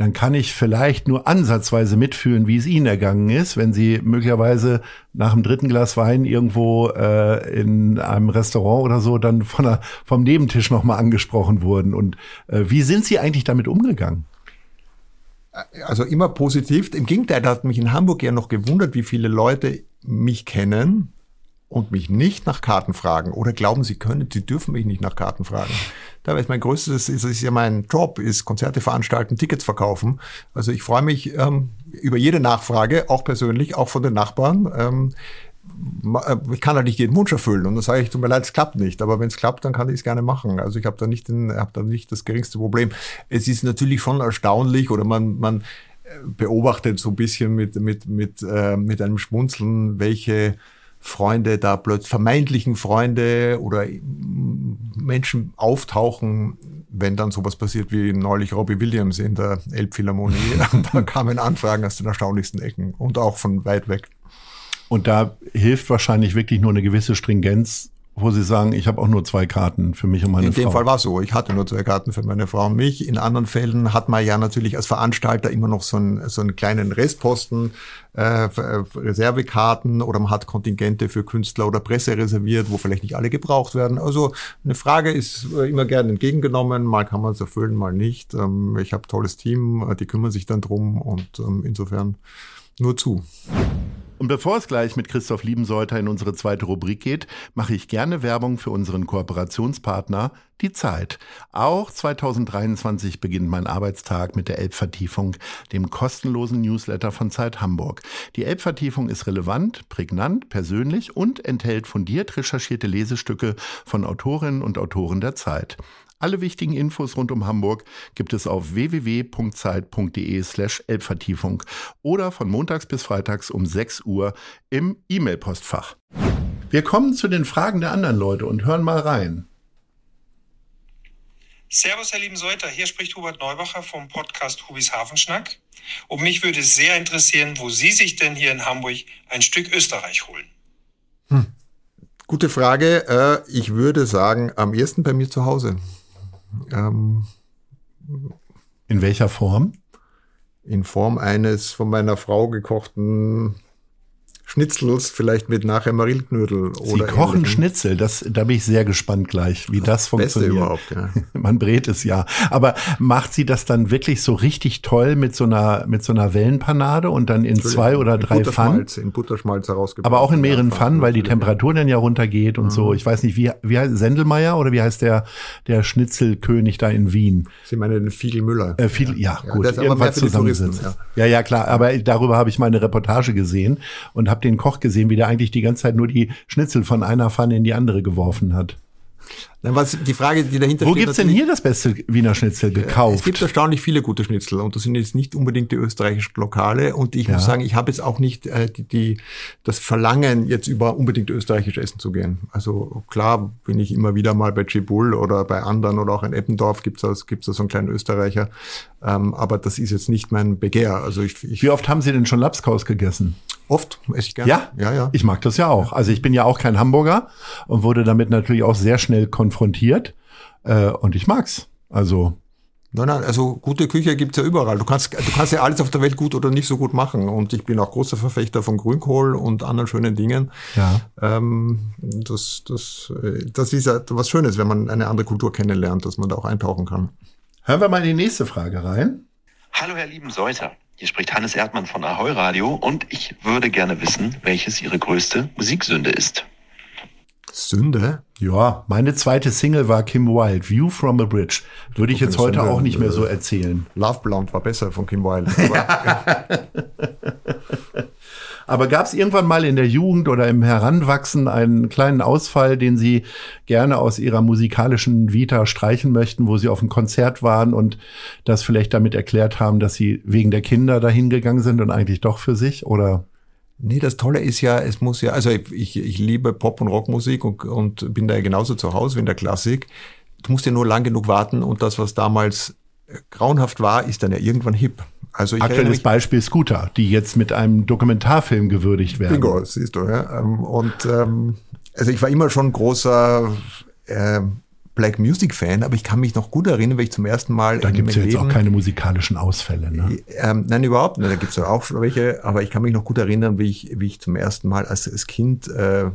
dann kann ich vielleicht nur ansatzweise mitfühlen, wie es Ihnen ergangen ist, wenn Sie möglicherweise nach dem dritten Glas Wein irgendwo äh, in einem Restaurant oder so dann von der, vom Nebentisch nochmal angesprochen wurden. Und äh, wie sind Sie eigentlich damit umgegangen? Also immer positiv. Im Gegenteil, da hat mich in Hamburg ja noch gewundert, wie viele Leute mich kennen und mich nicht nach Karten fragen oder glauben, sie können, sie dürfen mich nicht nach Karten fragen. Da ist mein größtes, ist, ist ja mein Job, ist Konzerte veranstalten, Tickets verkaufen. Also ich freue mich ähm, über jede Nachfrage, auch persönlich, auch von den Nachbarn. Ähm, äh, ich kann halt nicht jeden Wunsch erfüllen und dann sage ich, tut mir leid, es klappt nicht. Aber wenn es klappt, dann kann ich es gerne machen. Also ich habe da nicht, den, hab da nicht das geringste Problem. Es ist natürlich schon erstaunlich oder man, man äh, beobachtet so ein bisschen mit, mit, mit, äh, mit einem Schmunzeln, welche Freunde da plötzlich, vermeintlichen Freunde oder Menschen auftauchen, wenn dann sowas passiert wie neulich Robbie Williams in der Elbphilharmonie. da kamen Anfragen aus den erstaunlichsten Ecken und auch von weit weg. Und da hilft wahrscheinlich wirklich nur eine gewisse Stringenz wo Sie sagen, ich habe auch nur zwei Karten für mich und meine In Frau. In dem Fall war es so. Ich hatte nur zwei Karten für meine Frau und mich. In anderen Fällen hat man ja natürlich als Veranstalter immer noch so einen, so einen kleinen Restposten, äh, Reservekarten oder man hat Kontingente für Künstler oder Presse reserviert, wo vielleicht nicht alle gebraucht werden. Also eine Frage ist äh, immer gerne entgegengenommen. Mal kann man es erfüllen, mal nicht. Ähm, ich habe tolles Team, äh, die kümmern sich dann drum und ähm, insofern nur zu. Und bevor es gleich mit Christoph Liebenseuter in unsere zweite Rubrik geht, mache ich gerne Werbung für unseren Kooperationspartner, die Zeit. Auch 2023 beginnt mein Arbeitstag mit der Elbvertiefung, dem kostenlosen Newsletter von Zeit Hamburg. Die Elbvertiefung ist relevant, prägnant, persönlich und enthält fundiert recherchierte Lesestücke von Autorinnen und Autoren der Zeit. Alle wichtigen Infos rund um Hamburg gibt es auf www.zeit.de slash Elbvertiefung oder von montags bis freitags um 6 Uhr im E-Mail-Postfach. Wir kommen zu den Fragen der anderen Leute und hören mal rein. Servus, Herr lieben Seuter. Hier spricht Hubert Neubacher vom Podcast Hubis Hafenschnack. Und mich würde es sehr interessieren, wo Sie sich denn hier in Hamburg ein Stück Österreich holen. Hm. Gute Frage. Äh, ich würde sagen, am ersten bei mir zu Hause. Ähm, in welcher Form? In Form eines von meiner Frau gekochten Schnitzels, vielleicht mit nachher Marillenknödel. Sie kochen ähnlichen. Schnitzel, das, da bin ich sehr gespannt gleich, wie das, das funktioniert. Beste überhaupt, ja. Man brät es ja. Aber macht sie das dann wirklich so richtig toll mit so einer, mit so einer Wellenpanade und dann in zwei oder in drei Pfannen? In Butterschmalz herausgebracht. Aber auch in mehreren Pfannen, weil die Temperatur dann ja runtergeht und mhm. so. Ich weiß nicht, wie, wie heißt Sendelmeier oder wie heißt der, der Schnitzelkönig da in Wien? Sie meinen den Fiegel Müller. Äh, Fiegel, ja, ja, gut. Irgendwas zusammengesetzt. Ja. ja, ja, klar. Aber darüber habe ich mal eine Reportage gesehen und habe habe den Koch gesehen, wie der eigentlich die ganze Zeit nur die Schnitzel von einer Pfanne in die andere geworfen hat. Dann was die Frage, die dahinter Wo steht. Wo gibt's denn hier das beste Wiener Schnitzel gekauft? Es gibt erstaunlich viele gute Schnitzel und das sind jetzt nicht unbedingt die österreichischen Lokale. Und ich ja. muss sagen, ich habe jetzt auch nicht äh, die, die, das Verlangen, jetzt über unbedingt österreichisch essen zu gehen. Also klar bin ich immer wieder mal bei Cibul oder bei anderen oder auch in Eppendorf gibt's das, gibt's da so einen kleinen Österreicher. Ähm, aber das ist jetzt nicht mein Begehr. Also ich, ich Wie oft haben Sie denn schon Lapskaus gegessen? Oft, esse ich gerne. Ja? ja, ja. Ich mag das ja auch. Also ich bin ja auch kein Hamburger und wurde damit natürlich auch sehr schnell konfrontiert. Äh, und ich mag's. Also. Nein, nein, also gute Küche gibt's ja überall. Du kannst, du kannst ja alles auf der Welt gut oder nicht so gut machen. Und ich bin auch großer Verfechter von Grünkohl und anderen schönen Dingen. Ja. Ähm, das, das, äh, das ist ja was Schönes, wenn man eine andere Kultur kennenlernt, dass man da auch eintauchen kann. Hören wir mal in die nächste Frage rein. Hallo, Herr lieben Seuter. Hier spricht Hannes Erdmann von Ahoi Radio und ich würde gerne wissen, welches Ihre größte Musiksünde ist. Sünde? Ja, meine zweite Single war Kim Wilde, View from a Bridge. Würde ich jetzt heute Sünde, auch nicht mehr so erzählen. Love Blonde war besser von Kim Wilde. Aber gab es irgendwann mal in der Jugend oder im Heranwachsen einen kleinen Ausfall, den Sie gerne aus Ihrer musikalischen Vita streichen möchten, wo Sie auf einem Konzert waren und das vielleicht damit erklärt haben, dass Sie wegen der Kinder dahin gegangen sind und eigentlich doch für sich? Oder? Nee, das Tolle ist ja, es muss ja, also ich, ich liebe Pop- und Rockmusik und, und bin da ja genauso zu Hause wie in der Klassik. Du musst ja nur lang genug warten und das, was damals grauenhaft war, ist dann ja irgendwann hip. Also ich Aktuelles Beispiel Scooter, die jetzt mit einem Dokumentarfilm gewürdigt werden. Bingo, siehst du, ja. Ähm, und ähm, also ich war immer schon großer äh, Black Music Fan, aber ich kann mich noch gut erinnern, wenn ich zum ersten Mal. Da gibt es ja jetzt Leben, auch keine musikalischen Ausfälle, ne? Ähm, nein, überhaupt nicht. Da gibt es auch welche, aber ich kann mich noch gut erinnern, wie ich, wie ich zum ersten Mal als, als Kind äh,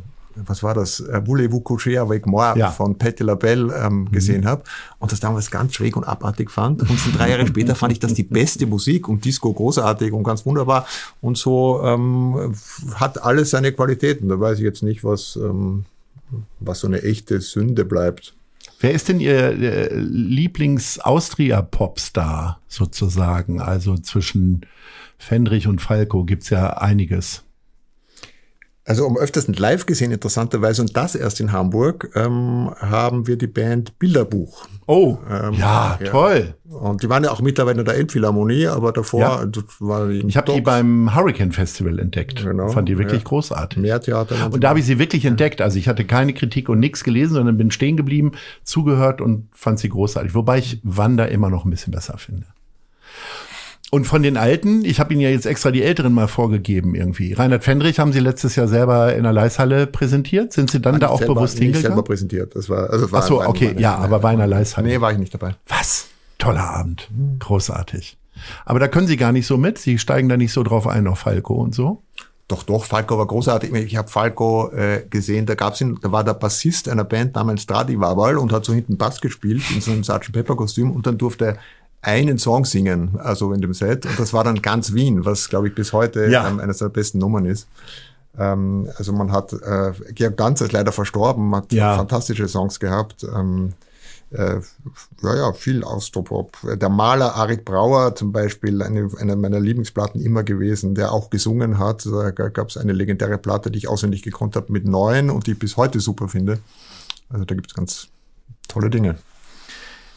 was war das, äh, Voulez-vous coucher avec moi ja. von Patti LaBelle ähm, mhm. gesehen habe und das damals ganz schräg und abartig fand. Und schon drei Jahre später fand ich das die beste Musik und Disco großartig und ganz wunderbar. Und so ähm, hat alles seine Qualitäten. Da weiß ich jetzt nicht, was, ähm, was so eine echte Sünde bleibt. Wer ist denn Ihr äh, Lieblings-Austria-Popstar sozusagen? Also zwischen Fendrich und Falco gibt's ja einiges. Also am öftersten live gesehen, interessanterweise, und das erst in Hamburg, ähm, haben wir die Band Bilderbuch. Oh, ähm, ja, ja, toll. Und die waren ja auch mittlerweile in der Elbphilharmonie, aber davor ja. war die Ich habe die beim Hurricane Festival entdeckt. Genau, Fand die wirklich ja. großartig. Mehr Theater. Und da habe ich sie wirklich entdeckt. Also ich hatte keine Kritik und nichts gelesen, sondern bin stehen geblieben, zugehört und fand sie großartig. Wobei ich Wanda immer noch ein bisschen besser finde. Und von den Alten, ich habe Ihnen ja jetzt extra die Älteren mal vorgegeben irgendwie. Reinhard Fendrich haben Sie letztes Jahr selber in der Leishalle präsentiert. Sind Sie dann Nein, da auch selber, bewusst hingegangen? Ich selber präsentiert. Das war, also war, Ach so, okay, meine, ja, aber war in der Leishalle. Nee, war ich nicht dabei. Was? Toller Abend. Großartig. Aber da können Sie gar nicht so mit. Sie steigen da nicht so drauf ein auf Falco und so. Doch, doch, Falco war großartig. Ich habe Falco äh, gesehen, da gab's ihn, da war der Bassist einer Band namens Stradivaval und hat so hinten Bass gespielt in so einem Sgt. Pepper Kostüm und dann durfte einen Song singen, also in dem Set. Und das war dann ganz Wien, was, glaube ich, bis heute ja. ähm, eines der besten Nummern ist. Ähm, also man hat, äh, Georg Ganz ist leider verstorben, hat ja. fantastische Songs gehabt. Ähm, äh, ja, ja, viel Austropop. Der Maler Arik Brauer zum Beispiel, eine, eine meiner Lieblingsplatten immer gewesen, der auch gesungen hat. Da gab es eine legendäre Platte, die ich auswendig gekonnt habe mit neun und die ich bis heute super finde. Also da gibt es ganz tolle Dinge.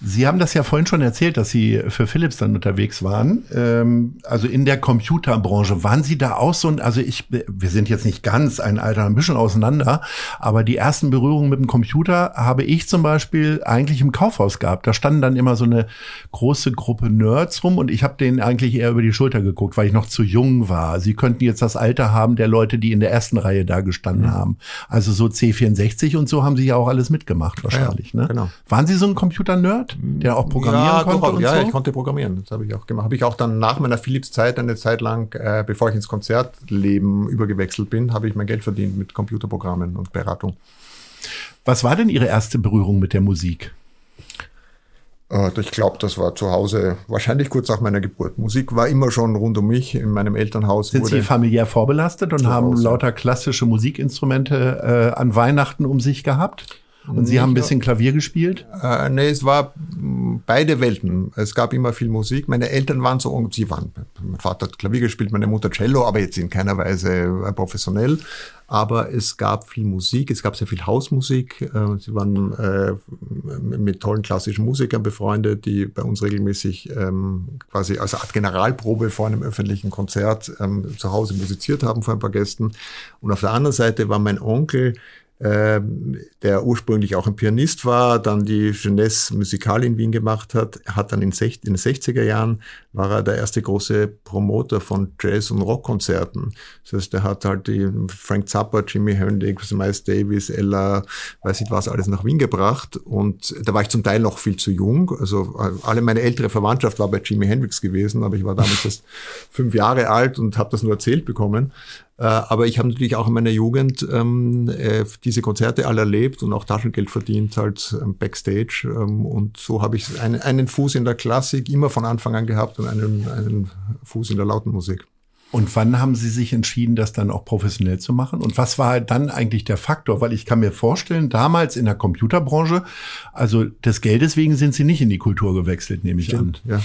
Sie haben das ja vorhin schon erzählt, dass Sie für Philips dann unterwegs waren. Ähm, also in der Computerbranche. Waren Sie da auch so? Also ich, wir sind jetzt nicht ganz ein Alter, ein bisschen auseinander, aber die ersten Berührungen mit dem Computer habe ich zum Beispiel eigentlich im Kaufhaus gehabt. Da standen dann immer so eine große Gruppe Nerds rum und ich habe denen eigentlich eher über die Schulter geguckt, weil ich noch zu jung war. Sie könnten jetzt das Alter haben der Leute, die in der ersten Reihe da gestanden mhm. haben. Also so C64 und so haben Sie ja auch alles mitgemacht wahrscheinlich. Ja, ne? genau. Waren Sie so ein Computer-Nerd? Der auch programmieren ja, konnte? Doch, ja, so? ich konnte programmieren. Das habe ich auch gemacht. Habe ich auch dann nach meiner Philips-Zeit eine Zeit lang, äh, bevor ich ins Konzertleben übergewechselt bin, habe ich mein Geld verdient mit Computerprogrammen und Beratung. Was war denn Ihre erste Berührung mit der Musik? Äh, ich glaube, das war zu Hause, wahrscheinlich kurz nach meiner Geburt. Musik war immer schon rund um mich in meinem Elternhaus. Sind Sie familiär vorbelastet und haben lauter klassische Musikinstrumente äh, an Weihnachten um sich gehabt? Und Sie haben ein bisschen Klavier gespielt? Äh, nee, es war beide Welten. Es gab immer viel Musik. Meine Eltern waren so, sie waren, mein Vater hat Klavier gespielt, meine Mutter Cello, aber jetzt in keiner Weise äh, professionell. Aber es gab viel Musik, es gab sehr viel Hausmusik. Äh, sie waren äh, mit tollen klassischen Musikern befreundet, die bei uns regelmäßig ähm, quasi als Art Generalprobe vor einem öffentlichen Konzert ähm, zu Hause musiziert haben vor ein paar Gästen. Und auf der anderen Seite war mein Onkel, der ursprünglich auch ein Pianist war, dann die Jeunesse Musicale in Wien gemacht hat, hat dann in, den 60er Jahren war er der erste große Promoter von Jazz- und Rockkonzerten. Das heißt, er hat halt die Frank Zappa, Jimi Hendrix, Miles Davis, Ella, weiß nicht was, alles nach Wien gebracht. Und da war ich zum Teil noch viel zu jung. Also alle meine ältere Verwandtschaft war bei Jimi Hendrix gewesen, aber ich war damals erst fünf Jahre alt und habe das nur erzählt bekommen. Äh, aber ich habe natürlich auch in meiner Jugend ähm, äh, diese Konzerte alle erlebt und auch Taschengeld verdient halt ähm, backstage. Ähm, und so habe ich einen, einen Fuß in der Klassik immer von Anfang an gehabt und einen, einen Fuß in der lauten Musik. Und wann haben Sie sich entschieden, das dann auch professionell zu machen? Und was war dann eigentlich der Faktor? Weil ich kann mir vorstellen, damals in der Computerbranche, also des Geldes wegen sind Sie nicht in die Kultur gewechselt, nehme ich Stimmt, an.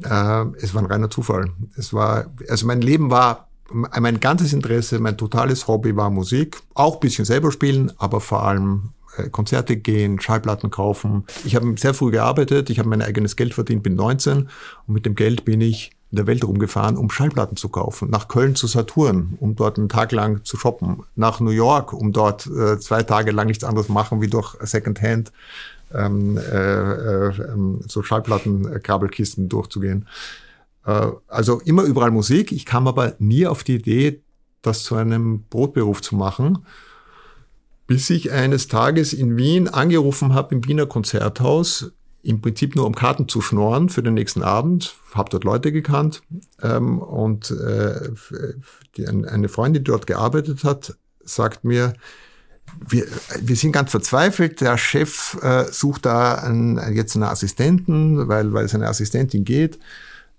Ja. Äh, es war ein reiner Zufall. Es war, also mein Leben war mein ganzes Interesse, mein totales Hobby war Musik. Auch bisschen selber spielen, aber vor allem äh, Konzerte gehen, Schallplatten kaufen. Ich habe sehr früh gearbeitet, ich habe mein eigenes Geld verdient, bin 19 und mit dem Geld bin ich in der Welt rumgefahren, um Schallplatten zu kaufen. Nach Köln zu Saturn, um dort einen Tag lang zu shoppen. Nach New York, um dort äh, zwei Tage lang nichts anderes machen, wie durch Secondhand ähm, äh, äh, ähm, so Schallplatten-Kabelkisten durchzugehen. Äh, also immer überall Musik. Ich kam aber nie auf die Idee, das zu einem Brotberuf zu machen. Bis ich eines Tages in Wien angerufen habe im Wiener Konzerthaus, im Prinzip nur um Karten zu schnorren für den nächsten Abend, habe dort Leute gekannt ähm, und äh, die, eine Freundin, die dort gearbeitet hat, sagt mir, wir, wir sind ganz verzweifelt. Der Chef äh, sucht da einen, jetzt einen Assistenten, weil, weil seine Assistentin geht.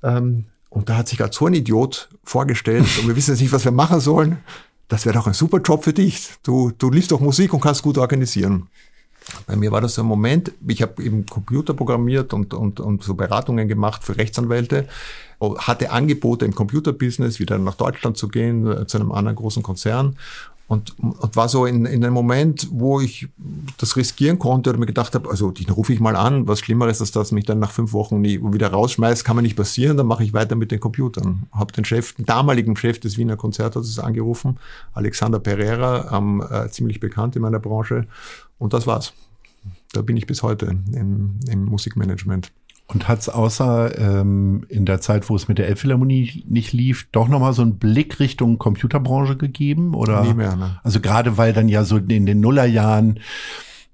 Ähm, und da hat sich gerade so ein Idiot vorgestellt und wir wissen jetzt nicht, was wir machen sollen. Das wäre doch ein super Job für dich. Du, du liest doch Musik und kannst gut organisieren. Bei mir war das so ein Moment, ich habe eben Computer programmiert und, und, und so Beratungen gemacht für Rechtsanwälte, hatte Angebote im Computerbusiness, wieder nach Deutschland zu gehen, äh, zu einem anderen großen Konzern und, und war so in, in einem Moment, wo ich das riskieren konnte oder mir gedacht habe, also den rufe ich mal an, was Schlimmeres, als dass mich dann nach fünf Wochen nie wieder rausschmeißt, kann mir nicht passieren, dann mache ich weiter mit den Computern. Habe den Chef, den damaligen Chef des Wiener Konzerthauses angerufen, Alexander Pereira, ähm, äh, ziemlich bekannt in meiner Branche und das war's. Da bin ich bis heute im, im Musikmanagement. Und hat es außer ähm, in der Zeit, wo es mit der Elbphilharmonie nicht lief, doch nochmal so einen Blick Richtung Computerbranche gegeben? Oder? Nie mehr, ne? Also gerade weil dann ja so in den Nullerjahren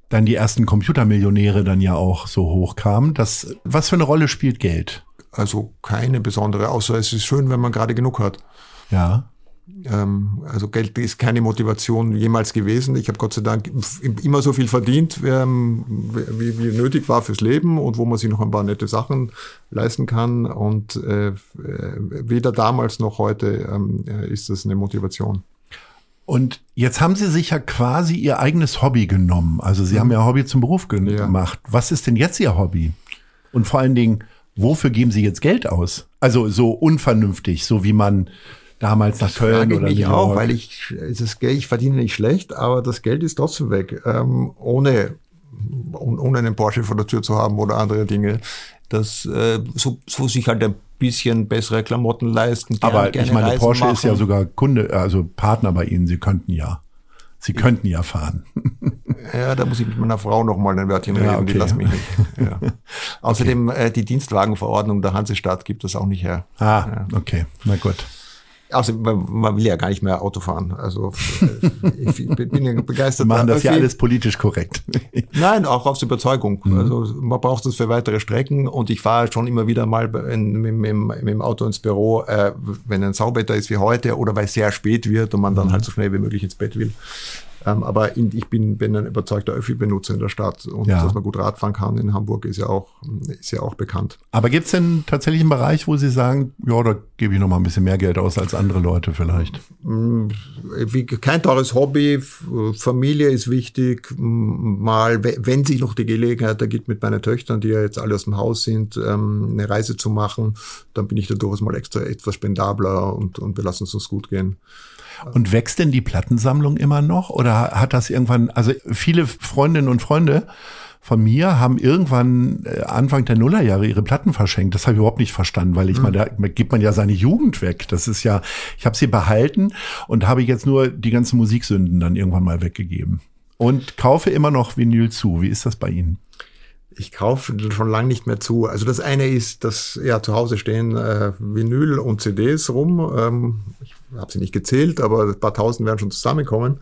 dann die ersten Computermillionäre dann ja auch so hochkamen. Das, was für eine Rolle spielt Geld? Also keine besondere, außer es ist schön, wenn man gerade genug hat. Ja. Ähm, also Geld ist keine Motivation jemals gewesen. Ich habe Gott sei Dank immer so viel verdient, ähm, wie, wie, nötig war fürs Leben und wo man sich noch ein paar nette Sachen leisten kann. Und äh, weder damals noch heute ähm, ist das eine Motivation. Und jetzt haben Sie sich ja quasi Ihr eigenes Hobby genommen. Also Sie mhm. haben ja Hobby zum Beruf gemacht. Ja. Was ist denn jetzt Ihr Hobby? Und vor allen Dingen, wofür geben Sie jetzt Geld aus? Also so unvernünftig, so wie man damals nach Köln oder ich auch, weil ich das Geld, ich verdiene nicht schlecht, aber das Geld ist trotzdem weg, ähm, ohne ohne einen Porsche vor der Tür zu haben oder andere Dinge. Das äh, so, so sich halt ein bisschen bessere Klamotten leisten. Gern, aber ich meine, Reisen Porsche machen. ist ja sogar Kunde, also Partner bei Ihnen. Sie könnten ja. Sie könnten ja fahren. Ja, da muss ich mit meiner Frau noch mal ein Wörtchen reden, ja, okay. die lassen mich nicht. Ja. Außerdem okay. äh, die Dienstwagenverordnung der Hansestadt gibt das auch nicht her. Ah, ja. okay, na gut. Also man will ja gar nicht mehr Auto fahren. Also äh, ich bin ja begeistert. Machen das ja alles politisch korrekt. Nein, auch aus Überzeugung. Mhm. Also man braucht das für weitere Strecken und ich fahre schon immer wieder mal mit, dem Auto ins Büro, äh, wenn ein Sauwetter ist wie heute oder weil es sehr spät wird und man dann mhm. halt so schnell wie möglich ins Bett will. Ähm, aber in, ich bin, bin ein überzeugter Öffi-Benutzer in der Stadt und ja. dass man gut Radfahren kann in Hamburg ist ja auch, ist ja auch bekannt. Aber gibt es denn tatsächlich einen Bereich, wo Sie sagen, ja, da gebe ich noch mal ein bisschen mehr Geld aus als andere Leute vielleicht? Mm, wie, kein teures Hobby, Familie ist wichtig, mal, wenn sich noch die Gelegenheit ergibt mit meinen Töchtern, die ja jetzt alle aus dem Haus sind, ähm, eine Reise zu machen, dann bin ich da durchaus mal extra etwas spendabler und, und wir lassen es uns gut gehen. Und wächst denn die Plattensammlung immer noch? Oder hat das irgendwann, also viele Freundinnen und Freunde von mir haben irgendwann äh, Anfang der Nullerjahre ihre Platten verschenkt. Das habe ich überhaupt nicht verstanden, weil ich mhm. meine, da gibt man ja seine Jugend weg. Das ist ja, ich habe sie behalten und habe jetzt nur die ganzen Musiksünden dann irgendwann mal weggegeben. Und kaufe immer noch Vinyl zu. Wie ist das bei Ihnen? Ich kaufe schon lange nicht mehr zu. Also das eine ist, dass ja zu Hause stehen äh, Vinyl und CDs rum. Ähm, ich habe sie nicht gezählt, aber ein paar tausend werden schon zusammenkommen.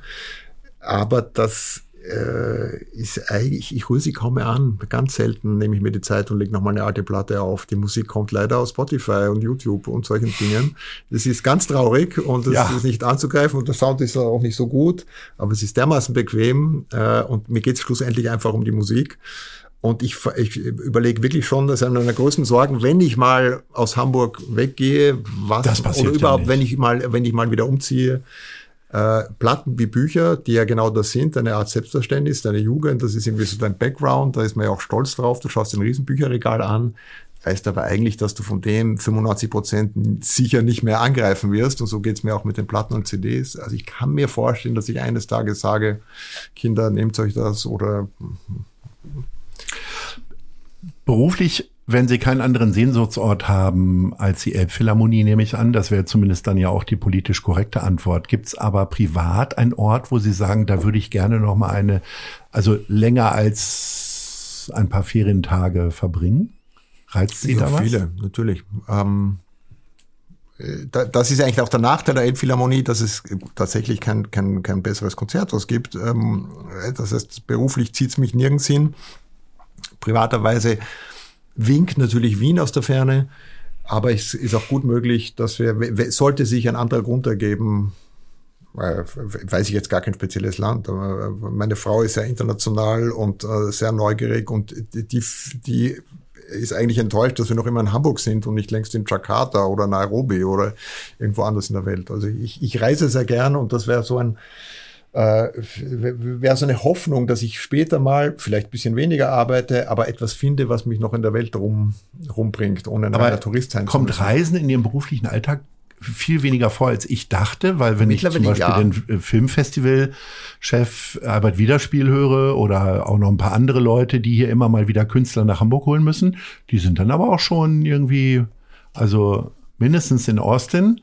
Aber das äh, ist eigentlich, ich rühre sie kaum mehr an. Ganz selten nehme ich mir die Zeit und lege nochmal eine alte Platte auf. Die Musik kommt leider aus Spotify und YouTube und solchen Dingen. Das ist ganz traurig und es ja. ist nicht anzugreifen und der Sound ist auch nicht so gut, aber es ist dermaßen bequem äh, und mir geht es schlussendlich einfach um die Musik. Und ich, ich überlege wirklich schon, dass eine meiner größten Sorgen, wenn ich mal aus Hamburg weggehe, was oder überhaupt, ja wenn ich mal, wenn ich mal wieder umziehe, äh, Platten wie Bücher, die ja genau das sind, eine Art Selbstverständnis, deine Jugend, das ist irgendwie so dein Background, da ist man ja auch stolz drauf, du schaust ein Riesenbücherregal an, weißt aber eigentlich, dass du von dem 95 Prozent sicher nicht mehr angreifen wirst. Und so geht's mir auch mit den Platten und CDs. Also ich kann mir vorstellen, dass ich eines Tages sage, Kinder, nehmt euch das oder Beruflich, wenn Sie keinen anderen Sehnsuchtsort haben als die Elbphilharmonie, nehme ich an, das wäre zumindest dann ja auch die politisch korrekte Antwort. Gibt es aber privat einen Ort, wo Sie sagen, da würde ich gerne noch mal eine, also länger als ein paar Ferientage verbringen? Reizt Sie ja, da was? Viele, natürlich. Ähm, das ist eigentlich auch der Nachteil der Elbphilharmonie, dass es tatsächlich kein, kein, kein besseres Konzerthaus gibt. Ähm, das heißt, beruflich zieht es mich nirgends hin. Privaterweise winkt natürlich Wien aus der Ferne, aber es ist auch gut möglich, dass wir, sollte sich ein anderer Grund ergeben, äh, weiß ich jetzt gar kein spezielles Land, aber meine Frau ist sehr international und äh, sehr neugierig und die, die ist eigentlich enttäuscht, dass wir noch immer in Hamburg sind und nicht längst in Jakarta oder Nairobi oder irgendwo anders in der Welt. Also ich, ich reise sehr gern und das wäre so ein äh, wäre so eine Hoffnung, dass ich später mal vielleicht ein bisschen weniger arbeite, aber etwas finde, was mich noch in der Welt rum, rumbringt, ohne ein aber Tourist sein kommt zu müssen. Kommt Reisen in Ihrem beruflichen Alltag viel weniger vor, als ich dachte, weil wenn ich zum Beispiel ja. den äh, Filmfestival-Chef Albert Wiederspiel höre oder auch noch ein paar andere Leute, die hier immer mal wieder Künstler nach Hamburg holen müssen, die sind dann aber auch schon irgendwie, also mindestens in Austin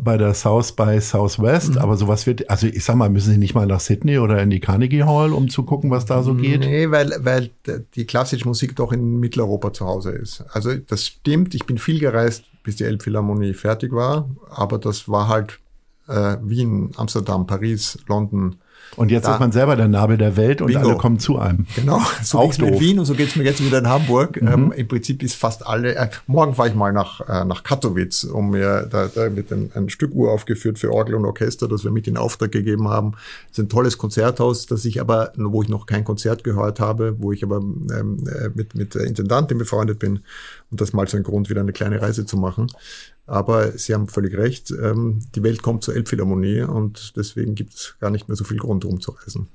bei der South by Southwest, mhm. aber sowas wird, also ich sag mal, müssen Sie nicht mal nach Sydney oder in die Carnegie Hall, um zu gucken, was da so geht? Nee, weil, weil die klassische Musik doch in Mitteleuropa zu Hause ist. Also das stimmt, ich bin viel gereist, bis die Elbphilharmonie fertig war, aber das war halt äh, Wien, Amsterdam, Paris, London, und jetzt da. ist man selber der Nabel der Welt und Bingo. alle kommen zu einem. Genau, so auch in Wien und so geht's mir jetzt wieder in Hamburg. Mhm. Ähm, Im Prinzip ist fast alle, äh, morgen fahre ich mal nach, äh, nach Katowice, um mir, da, da wird ein, ein Stück Uhr aufgeführt für Orgel und Orchester, das wir mit in Auftrag gegeben haben. Das ist ein tolles Konzerthaus, das ich aber, wo ich noch kein Konzert gehört habe, wo ich aber ähm, äh, mit, mit der Intendantin befreundet bin und das mal so ein Grund, wieder eine kleine Reise zu machen. Aber Sie haben völlig recht, ähm, die Welt kommt zur Elbphilharmonie und deswegen gibt es gar nicht mehr so viel Grund, rumzureisen.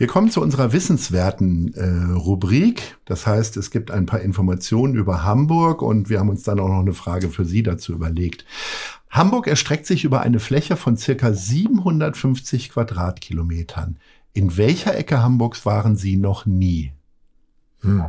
Wir kommen zu unserer wissenswerten äh, Rubrik. Das heißt, es gibt ein paar Informationen über Hamburg und wir haben uns dann auch noch eine Frage für Sie dazu überlegt. Hamburg erstreckt sich über eine Fläche von circa 750 Quadratkilometern. In welcher Ecke Hamburgs waren Sie noch nie? Hm.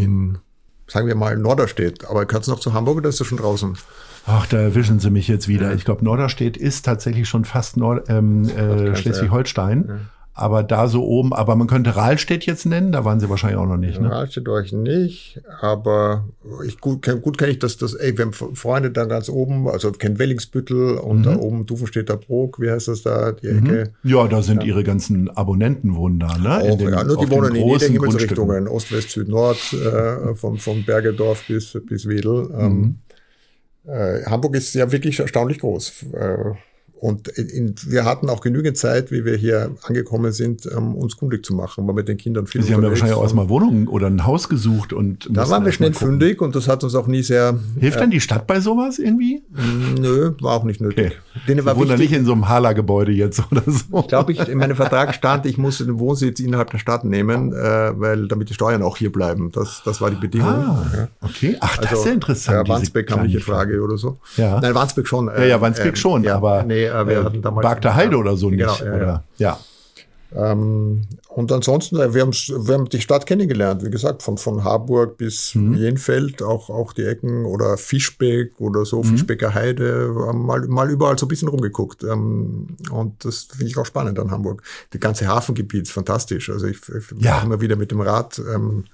In sagen wir mal, Norderstedt. Aber gehört es noch zu Hamburg oder ist das schon draußen? Ach, da erwischen Sie mich jetzt wieder. Ja. Ich glaube, Norderstedt ist tatsächlich schon fast Nord ähm, äh, Schleswig-Holstein. Ja aber da so oben, aber man könnte Rahlstedt jetzt nennen, da waren sie wahrscheinlich auch noch nicht. Ne? Rahlstedt war ich nicht, aber ich gut, gut kenne ich das, das, ey, wir haben Freunde da ganz oben, also kennt Wellingsbüttel und mhm. da oben Dufenstädter Brook, wie heißt das da, die mhm. Ecke? Ja, da sind ja. ihre ganzen Abonnenten wohnen da, ne? Auch, den, ja, nur die wohnen in jeder Himmelsrichtungen, Ost, West, Süd, Nord, äh, vom, vom Bergedorf bis, bis Wedel. Ähm, mhm. äh, Hamburg ist ja wirklich erstaunlich groß. Äh, und in, wir hatten auch genügend Zeit, wie wir hier angekommen sind, um uns kundig zu machen, weil mit den Kindern viel Sie haben ja wahrscheinlich auch erstmal Wohnungen oder ein Haus gesucht und da waren wir schnell fündig und das hat uns auch nie sehr. Hilft äh, denn die Stadt bei sowas irgendwie? Nö, war auch nicht nötig. Okay. Denen war Sie nicht in so einem Hala-Gebäude jetzt oder so. Ich glaube, ich in meinem Vertrag stand, ich muss den Wohnsitz innerhalb der Stadt nehmen, äh, weil damit die Steuern auch hier bleiben. Das, das war die Bedingung. Ah, okay. Ach, das also, ist ja interessant. Ja, Wandsbek kam nicht in Frage oder so. Ja. Nein, Wandsbek schon. Äh, ja, ja, Wandsbek äh, schon, ja, aber. Nee, äh, wir äh, hatten damals. Bagda Heide oder so genau, nicht. Ja. Oder? ja. Ähm, und ansonsten, äh, wir haben, wir haben die Stadt kennengelernt, wie gesagt, von, von Harburg bis mhm. Jenfeld, auch, auch die Ecken oder Fischbeck oder so, mhm. Fischbecker Heide, mal, mal überall so ein bisschen rumgeguckt. Ähm, und das finde ich auch spannend an Hamburg. Die ganze Hafengebiet ist fantastisch. Also ich, ich ja. immer wieder mit dem Rad ähm,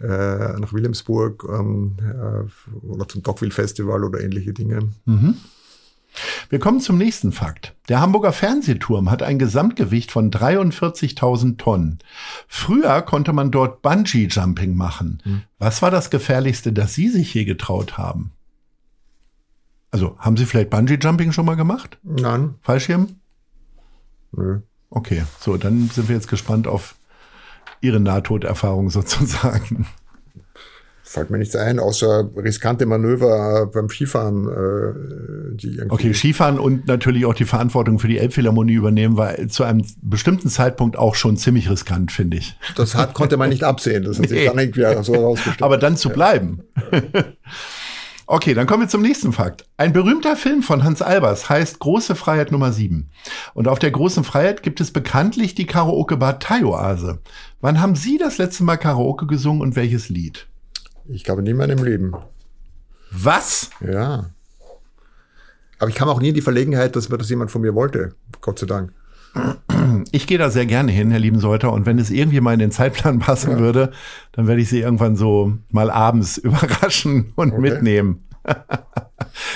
äh, nach Wilhelmsburg ähm, äh, oder zum Dockville Festival oder ähnliche Dinge. Mhm. Wir kommen zum nächsten Fakt. Der Hamburger Fernsehturm hat ein Gesamtgewicht von 43.000 Tonnen. Früher konnte man dort Bungee-Jumping machen. Hm. Was war das Gefährlichste, das Sie sich hier getraut haben? Also, haben Sie vielleicht Bungee-Jumping schon mal gemacht? Nein. Fallschirm? Nö. Okay, so, dann sind wir jetzt gespannt auf Ihre Nahtoderfahrung sozusagen fällt mir nichts ein, außer riskante Manöver beim Skifahren. Äh, die irgendwie okay, Skifahren und natürlich auch die Verantwortung für die Elbphilharmonie übernehmen, war zu einem bestimmten Zeitpunkt auch schon ziemlich riskant, finde ich. Das hat, konnte man nicht absehen, das hat nee. sich dann irgendwie so herausgestellt. Aber dann zu bleiben. Okay, dann kommen wir zum nächsten Fakt. Ein berühmter Film von Hans Albers heißt Große Freiheit Nummer 7. Und auf der Großen Freiheit gibt es bekanntlich die Karaoke-Bar Thai-Oase. Wann haben Sie das letzte Mal Karaoke gesungen und welches Lied? Ich glaube nie mehr im Leben. Was? Ja. Aber ich kam auch nie in die Verlegenheit, dass mir das jemand von mir wollte. Gott sei Dank. Ich gehe da sehr gerne hin, Herr Liebensolter. Und wenn es irgendwie mal in den Zeitplan passen ja. würde, dann werde ich Sie irgendwann so mal abends überraschen und okay. mitnehmen.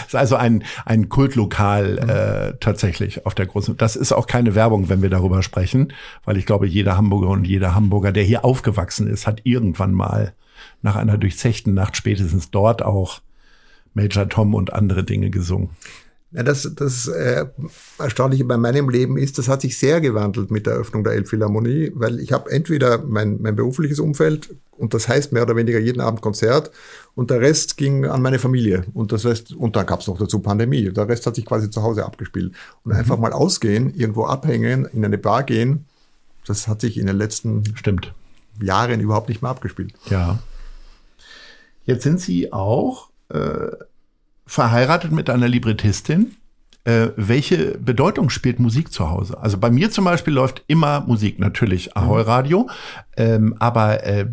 ist also ein, ein Kultlokal Mhm. äh, tatsächlich auf der großen. Das ist auch keine Werbung, wenn wir darüber sprechen, weil ich glaube, jeder Hamburger und jeder Hamburger, der hier aufgewachsen ist, hat irgendwann mal nach einer durchzechten Nacht spätestens dort auch Major Tom und andere Dinge gesungen. Ja, das das äh, Erstaunliche bei meinem Leben ist, das hat sich sehr gewandelt mit der Eröffnung der Elbphilharmonie, weil ich habe entweder mein, mein berufliches Umfeld und das heißt mehr oder weniger jeden Abend Konzert und der Rest ging an meine Familie und das heißt, und dann gab es noch dazu Pandemie. Der Rest hat sich quasi zu Hause abgespielt. Und einfach mal ausgehen, irgendwo abhängen, in eine Bar gehen, das hat sich in den letzten Stimmt. Jahren überhaupt nicht mehr abgespielt. Ja. Jetzt sind Sie auch äh, verheiratet mit einer Librettistin. Äh, welche Bedeutung spielt Musik zu Hause? Also bei mir zum Beispiel läuft immer Musik, natürlich Ahoi Radio. Ähm, aber äh,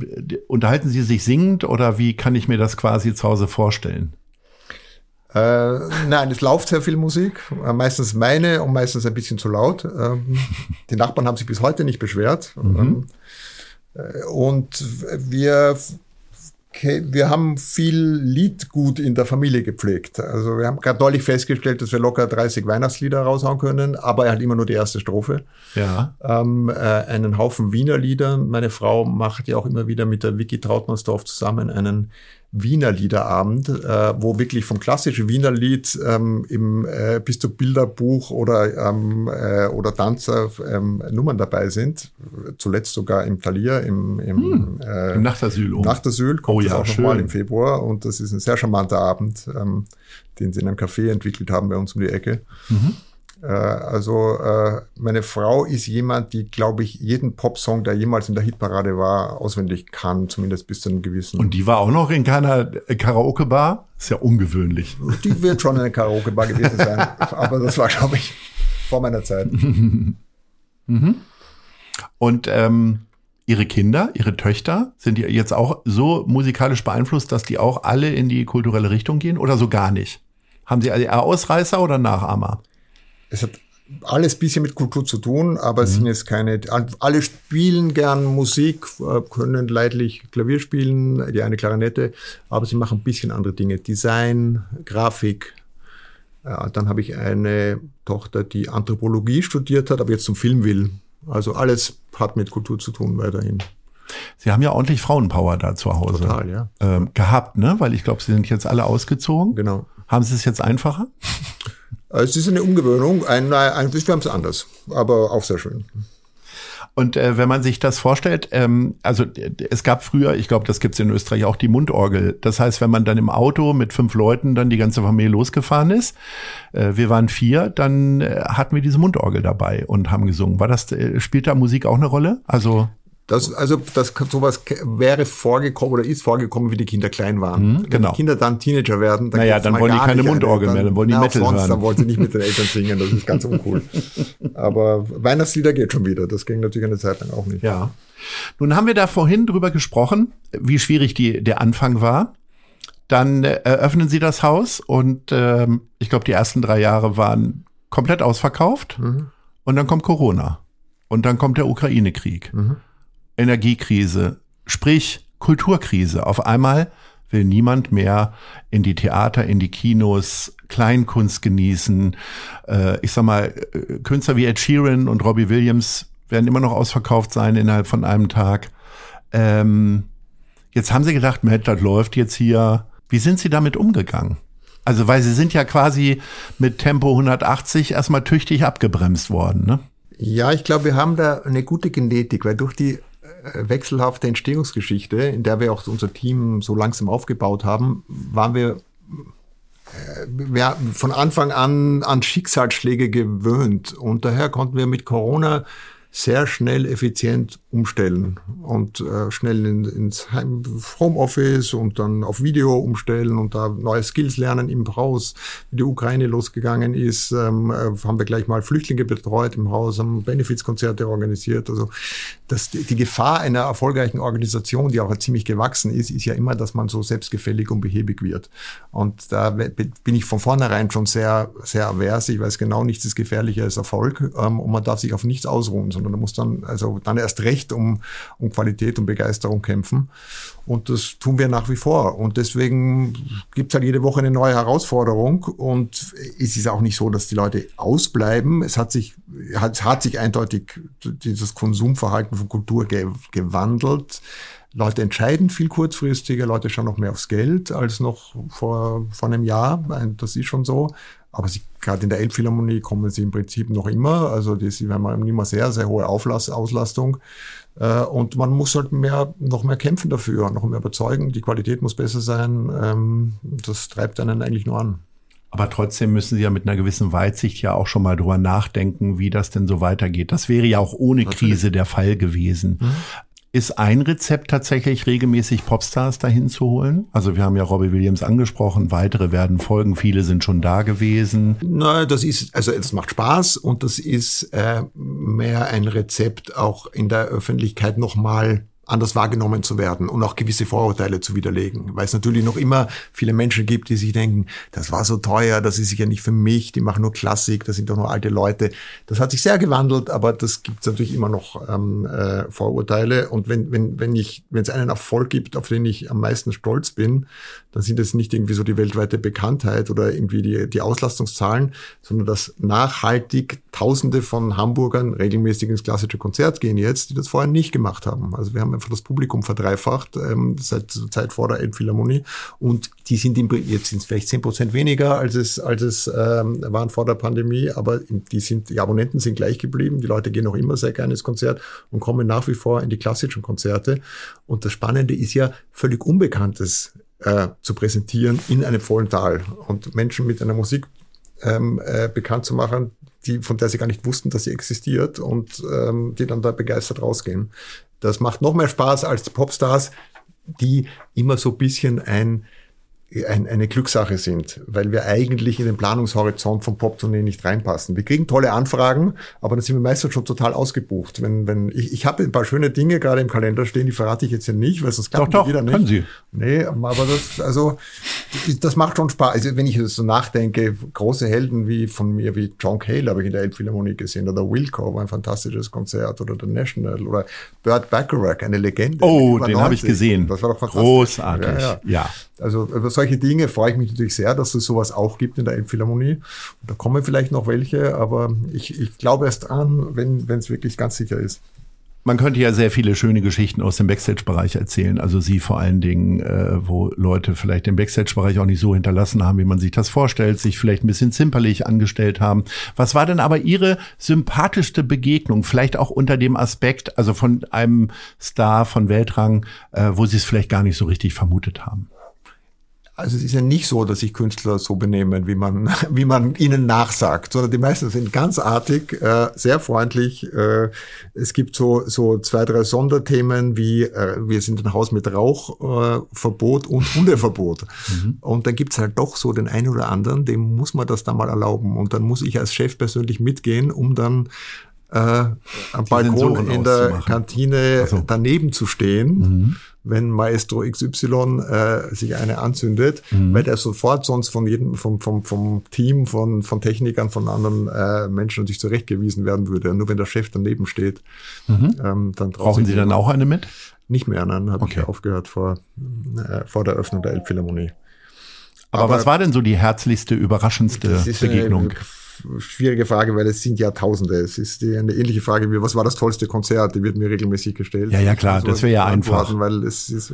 unterhalten Sie sich singend oder wie kann ich mir das quasi zu Hause vorstellen? Äh, nein, es läuft sehr viel Musik, äh, meistens meine und meistens ein bisschen zu laut. Ähm, die Nachbarn haben sich bis heute nicht beschwert. Ähm, äh, und wir, wir haben viel Liedgut in der Familie gepflegt. Also wir haben gerade neulich festgestellt, dass wir locker 30 Weihnachtslieder raushauen können, aber halt immer nur die erste Strophe. Ja. Ähm, äh, einen Haufen Wiener Lieder. Meine Frau macht ja auch immer wieder mit der Vicky Trautmannsdorf zusammen einen Wiener Liederabend, äh, wo wirklich vom klassischen Wiener Lied ähm, im äh, bis zu Bilderbuch oder ähm, äh, oder Tanzer ähm, Nummern dabei sind. Zuletzt sogar im Talier, im, im, äh, Im Nachtasyl. um. Nachtasyl kommt Oh ja, auch nochmal im Februar und das ist ein sehr charmanter Abend, ähm, den sie in einem Café entwickelt haben bei uns um die Ecke. Mhm. Äh, also äh, meine Frau ist jemand, die, glaube ich, jeden Popsong, der jemals in der Hitparade war, auswendig kann, zumindest bis zu einem gewissen. Und die war auch noch in keiner Karaoke-Bar? Ist ja ungewöhnlich. die wird schon eine Karaoke-Bar gewesen sein, aber das war, glaube ich, vor meiner Zeit. Und ähm, ihre Kinder, ihre Töchter, sind die jetzt auch so musikalisch beeinflusst, dass die auch alle in die kulturelle Richtung gehen oder so gar nicht? Haben sie eher Ausreißer oder Nachahmer? Es hat alles bisschen mit Kultur zu tun, aber es sind jetzt keine, alle spielen gern Musik, äh, können leidlich Klavier spielen, die eine Klarinette, aber sie machen ein bisschen andere Dinge. Design, Grafik. Dann habe ich eine Tochter, die Anthropologie studiert hat, aber jetzt zum Film will. Also alles hat mit Kultur zu tun weiterhin. Sie haben ja ordentlich Frauenpower da zu Hause Total, ja. ähm, gehabt, ne? Weil ich glaube, sie sind jetzt alle ausgezogen. Genau. Haben sie es jetzt einfacher? Also es ist eine Umgewöhnung, ein, ein, wir haben es anders, aber auch sehr schön. Und äh, wenn man sich das vorstellt, ähm, also es gab früher, ich glaube, das gibt's in Österreich auch die Mundorgel. Das heißt, wenn man dann im Auto mit fünf Leuten dann die ganze Familie losgefahren ist, äh, wir waren vier, dann äh, hatten wir diese Mundorgel dabei und haben gesungen. War das, äh, spielt da Musik auch eine Rolle? Also Das, also das sowas wäre vorgekommen oder ist vorgekommen, wie die Kinder klein waren. Wenn genau. die Kinder dann Teenager werden, dann Naja, dann wollen die keine Mundorgel mehr, dann wollen die na, Metal sonst, hören. Dann wollen sie nicht mit den Eltern singen, das ist ganz uncool. Aber Weihnachtslieder geht schon wieder, das ging natürlich eine Zeit lang auch nicht. Ja. Nun haben wir da vorhin drüber gesprochen, wie schwierig die, der Anfang war. Dann äh, eröffnen sie das Haus und ähm, ich glaube, die ersten drei Jahre waren komplett ausverkauft. Und dann kommt Corona. Und dann kommt der Ukraine-Krieg. Energiekrise, sprich Kulturkrise. Auf einmal will niemand mehr in die Theater, in die Kinos, Kleinkunst genießen. Äh, ich sag mal, äh, Künstler wie Ed Sheeran und Robbie Williams werden immer noch ausverkauft sein innerhalb von einem Tag. Ähm, jetzt haben sie gedacht, Mensch, das läuft jetzt hier. Wie sind sie damit umgegangen? Also, weil sie sind ja quasi mit Tempo 180 erstmal tüchtig abgebremst worden, ne? Ja, ich glaube, wir haben da eine gute Genetik, weil durch die wechselhafte Entstehungsgeschichte, in der wir auch unser Team so langsam aufgebaut haben, waren wir äh, wir von Anfang an an Schicksalsschläge gewöhnt. Und daher konnten wir mit Corona sehr schnell effizient umstellen und äh, schnell in, ins Heim, Homeoffice und dann auf Video umstellen und da neue Skills lernen im Haus. Wie die Ukraine losgegangen ist, ähm, äh, haben wir gleich mal Flüchtlinge betreut im Haus, haben Benefizkonzerte organisiert. Also das, die Gefahr einer erfolgreichen Organisation, die auch ziemlich gewachsen ist, ist ja immer, dass man so selbstgefällig und behäbig wird. Und da bin ich von vornherein schon sehr, sehr avers. Ich weiß genau, nichts ist gefährlicher als Erfolg ähm, und man darf sich auf nichts ausruhen, sondern da muss dann, also dann erst recht um, um Qualität und Begeisterung kämpfen. Und das tun wir nach wie vor. Und deswegen gibt es halt jede Woche eine neue Herausforderung. Und es ist auch nicht so, dass die Leute ausbleiben. Es hat sich, hat, hat sich eindeutig dieses Konsumverhalten von Kultur ge gewandelt. Leute entscheiden viel kurzfristiger, Leute schauen noch mehr aufs Geld als noch vor, vor einem Jahr. Das ist schon so. Aber sie, gerade in der Elbphilharmonie kommen sie im Prinzip noch immer. Also die, sie haben immer sehr, sehr hohe Auflass, Auslastung. Äh, und man muss halt mehr, noch mehr kämpfen dafür, noch mehr überzeugen. Die Qualität muss besser sein. Ähm, das treibt einen eigentlich nur an. Aber trotzdem müssen Sie ja mit einer gewissen Weitsicht ja auch schon mal drüber nachdenken, wie das denn so weitergeht. Das wäre ja auch ohne. Krise der Fall gewesen. Mhm. Ist ein Rezept tatsächlich regelmäßig Popstars dahin zu holen? Also wir haben ja Robbie Williams angesprochen, weitere werden folgen, viele sind schon da gewesen. Na, das ist, also es macht Spaß und das ist äh, mehr ein Rezept auch in der Öffentlichkeit nochmal anders wahrgenommen zu werden und auch gewisse Vorurteile zu widerlegen. Weil es natürlich noch immer viele Menschen gibt, die sich denken, das war so teuer, das ist sicher nicht für mich, die machen nur Klassik, das sind doch nur alte Leute. Das hat sich sehr gewandelt, aber das gibt es natürlich immer noch ähm, äh, Vorurteile. Und wenn, wenn, wenn ich, wenn es einen Erfolg gibt, auf den ich am meisten stolz bin, dann sind es nicht irgendwie so die weltweite Bekanntheit oder irgendwie die, die Auslastungszahlen, sondern dass nachhaltig Tausende von Hamburgern regelmäßig ins klassische Konzert gehen jetzt, die das vorher nicht gemacht haben. Also wir haben einfach das Publikum verdreifacht ähm, seit der Zeit vor der Elbphilharmonie und die sind im, jetzt sind es vielleicht zehn Prozent weniger, als es, als es ähm, waren vor der Pandemie, aber die sind, die Abonnenten sind gleich geblieben, die Leute gehen auch immer sehr gerne ins Konzert und kommen nach wie vor in die klassischen Konzerte. Und das Spannende ist ja völlig Unbekanntes äh, zu präsentieren in einem vollen Tal und Menschen mit einer Musik ähm, äh, bekannt zu machen, die, von der sie gar nicht wussten, dass sie existiert und ähm, die dann da begeistert rausgehen. Das macht noch mehr Spaß als Popstars, die immer so ein bisschen ein ein, eine Glückssache sind, weil wir eigentlich in den Planungshorizont vom Poptournee nicht reinpassen. Wir kriegen tolle Anfragen, aber dann sind wir meistens schon total ausgebucht. Wenn, wenn ich, ich habe ein paar schöne Dinge gerade im Kalender stehen, die verrate ich jetzt ja nicht, weil sonst klappt doch, doch, wieder nicht. Können Sie. Nee, aber das, also, das macht schon Spaß. Also, wenn ich so nachdenke, große Helden wie von mir, wie John Cale habe ich in der Elbphilharmonie gesehen, oder Wilco war ein fantastisches Konzert, oder The National, oder Burt Bacharach, eine Legende. Oh, den habe ich gesehen. Das war doch fantastisch. Großartig, ja. ja. ja. Also über solche Dinge freue ich mich natürlich sehr, dass es sowas auch gibt in der Elbphilharmonie. Da kommen vielleicht noch welche, aber ich, ich glaube erst dran, wenn es wirklich ganz sicher ist. Man könnte ja sehr viele schöne Geschichten aus dem Backstage-Bereich erzählen. Also Sie vor allen Dingen, äh, wo Leute vielleicht den Backstage-Bereich auch nicht so hinterlassen haben, wie man sich das vorstellt, sich vielleicht ein bisschen zimperlich angestellt haben. Was war denn aber Ihre sympathischste Begegnung? Vielleicht auch unter dem Aspekt, also von einem Star von Weltrang, äh, wo Sie es vielleicht gar nicht so richtig vermutet haben? Also es ist ja nicht so, dass sich Künstler so benehmen, wie man, wie man ihnen nachsagt, sondern die meisten sind ganz artig, äh, sehr freundlich. Äh, es gibt so, so zwei, drei Sonderthemen wie äh, wir sind ein Haus mit Rauchverbot und Hundeverbot. Mhm. Und dann gibt's halt doch so den einen oder anderen, dem muss man das dann mal erlauben. Und dann muss ich als Chef persönlich mitgehen, um dann äh, am Balkon in der Kantine so. daneben zu stehen. Mhm wenn Maestro XY äh, sich eine anzündet, mhm. weil der sofort sonst von jedem, vom, vom, vom Team, von, von Technikern, von anderen äh, Menschen natürlich zurechtgewiesen werden würde. Nur wenn der Chef daneben steht, mhm. ähm, dann Brauchen Sie dann auch eine mit? Nicht mehr, dann habe okay. ich aufgehört vor, äh, vor der Öffnung der Elbphilharmonie. Aber, Aber was war denn so die herzlichste, überraschendste Begegnung? Eine, schwierige Frage, weil es sind ja Tausende. Es ist die, eine ähnliche Frage wie, was war das tollste Konzert? Die wird mir regelmäßig gestellt. Ja, ja, klar, also, das wäre ja einfach. Weil es ist,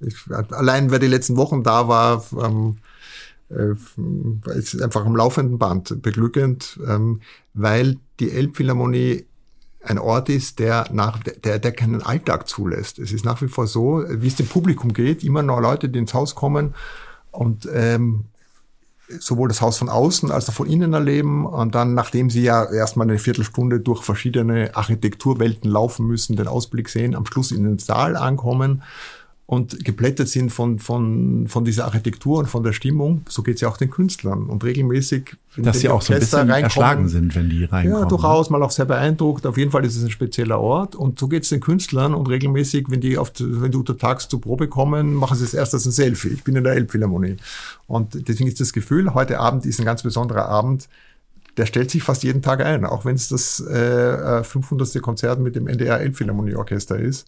ich, allein wer die letzten Wochen da war, ähm, äh, ist einfach am laufenden Band beglückend, ähm, weil die Elbphilharmonie ein Ort ist, der nach, der, der keinen Alltag zulässt. Es ist nach wie vor so, wie es dem Publikum geht, immer noch Leute, die ins Haus kommen und ähm, sowohl das Haus von außen als auch von innen erleben und dann, nachdem sie ja erstmal eine Viertelstunde durch verschiedene Architekturwelten laufen müssen, den Ausblick sehen, am Schluss in den Saal ankommen und geplättet sind von, von, von dieser Architektur und von der Stimmung. So geht es ja auch den Künstlern. Und regelmäßig, dass sie auch so ein bisschen erschlagen sind, wenn die reinkommen. Ja, durchaus, mal auch sehr beeindruckt. Auf jeden Fall ist es ein spezieller Ort. Und so geht es den Künstlern. Und regelmäßig, wenn die auf, wenn die untertags zur Probe kommen, machen sie es erst als ein Selfie. Ich bin in der Elbphilharmonie. Und deswegen ist das Gefühl, heute Abend ist ein ganz besonderer Abend, der stellt sich fast jeden Tag ein, auch wenn es das äh, 500. Konzert mit dem NDR Elbphilharmonieorchester ist.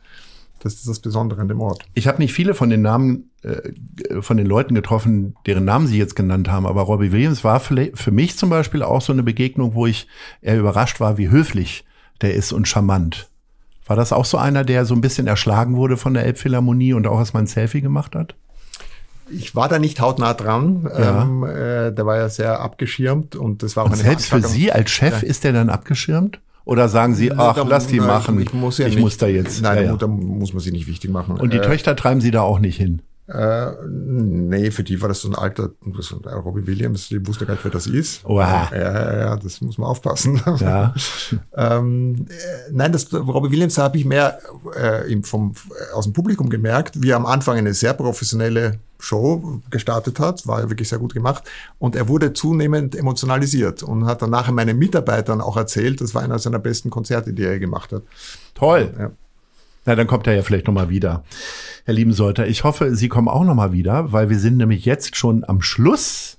Das ist das Besondere an dem Ort. Ich habe nicht viele von den Namen äh, von den Leuten getroffen, deren Namen Sie jetzt genannt haben, aber Robbie Williams war für, für mich zum Beispiel auch so eine Begegnung, wo ich eher überrascht war, wie höflich der ist und charmant. War das auch so einer, der so ein bisschen erschlagen wurde von der Elbphilharmonie und auch erstmal ein Selfie gemacht hat? Ich war da nicht hautnah dran. Ja. Ähm, äh, der war ja sehr abgeschirmt und das war auch und eine Selbst für Sie als Chef ja. ist der dann abgeschirmt? Oder sagen Sie, ach, lass die machen. Ich muss ja ich nicht. muss da jetzt. Nein, ja, da muss man sich nicht wichtig machen. Und die äh, Töchter treiben Sie da auch nicht hin? Äh, nee, für die war das so ein alter, ein Robbie Williams, die wusste gar nicht, wer das ist. Wow. Ja, ja, ja, das muss man aufpassen. Ja. ähm, äh, nein, das Robbie Williams habe ich mehr äh, vom, aus dem Publikum gemerkt, wie er am Anfang eine sehr professionelle Show gestartet hat, war ja wirklich sehr gut gemacht. Und er wurde zunehmend emotionalisiert und hat dann nachher meinen Mitarbeitern auch erzählt, das war einer seiner besten Konzerte, die er gemacht hat. Toll. Ja. Na, dann kommt er ja vielleicht nochmal wieder. Herr Liebensolter, ich hoffe, Sie kommen auch nochmal wieder, weil wir sind nämlich jetzt schon am Schluss.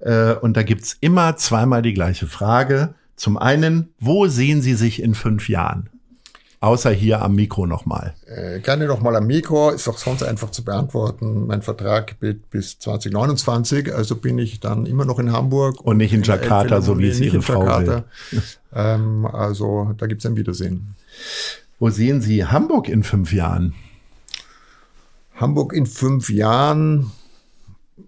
Äh, und da gibt's immer zweimal die gleiche Frage. Zum einen, wo sehen Sie sich in fünf Jahren? Außer hier am Mikro nochmal. Äh, gerne nochmal am Mikro, ist auch sonst einfach zu beantworten. Mein Vertrag geht bis 2029, also bin ich dann immer noch in Hamburg. Und nicht in Jakarta, so wie es Ihre Frau will. Ähm, also da gibt's ein Wiedersehen. Wo sehen Sie Hamburg in fünf Jahren? Hamburg in fünf Jahren,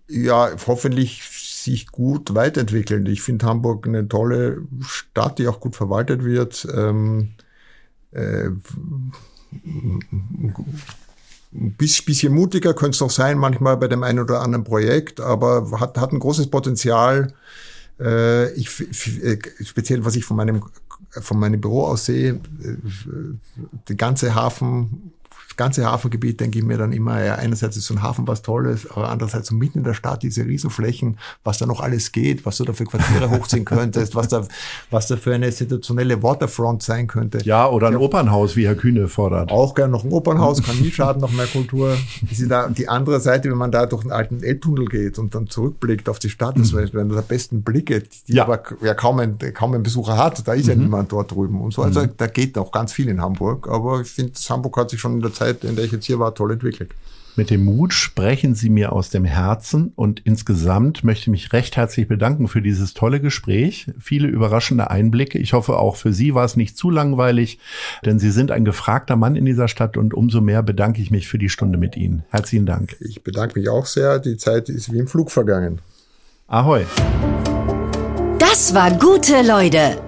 ja, hoffentlich sich gut weiterentwickeln. Ich finde Hamburg eine tolle Stadt, die auch gut verwaltet wird. Ähm, äh, ein bisschen mutiger könnte es noch sein, manchmal bei dem einen oder anderen Projekt, aber hat, hat ein großes Potenzial. Äh, ich, äh, speziell, was ich von meinem von meinem Büro aus sehe, äh, die ganze Hafen ganze Hafengebiet denke ich mir dann immer, ja, einerseits ist so ein Hafen was Tolles, aber andererseits so mitten in der Stadt diese Riesenflächen, was da noch alles geht, was du da für Quartiere hochziehen könntest, was da, was da für eine institutionelle Waterfront sein könnte. Ja, oder ein ja, Opernhaus, wie Herr Kühne fordert. Auch gerne noch ein Opernhaus, kann nie schaden, noch mehr Kultur. Da, die andere Seite, wenn man da durch den alten Elbtunnel geht und dann zurückblickt auf die Stadt, das mhm. wäre einer der besten Blicke, die ja. aber ja kaum ein, kaum ein Besucher hat. Da ist mhm. ja niemand dort drüben und so. Also mhm. da geht auch ganz viel in Hamburg. Aber ich finde, Hamburg hat sich schon in der Zeit Zeit, in der ich jetzt hier war, toll entwickelt. Mit dem Mut sprechen Sie mir aus dem Herzen und insgesamt möchte ich mich recht herzlich bedanken für dieses tolle Gespräch. Viele überraschende Einblicke. Ich hoffe, auch für Sie war es nicht zu langweilig, denn Sie sind ein gefragter Mann in dieser Stadt und umso mehr bedanke ich mich für die Stunde mit Ihnen. Herzlichen Dank. Ich bedanke mich auch sehr. Die Zeit ist wie im Flug vergangen. Ahoi. Das war gute Leute.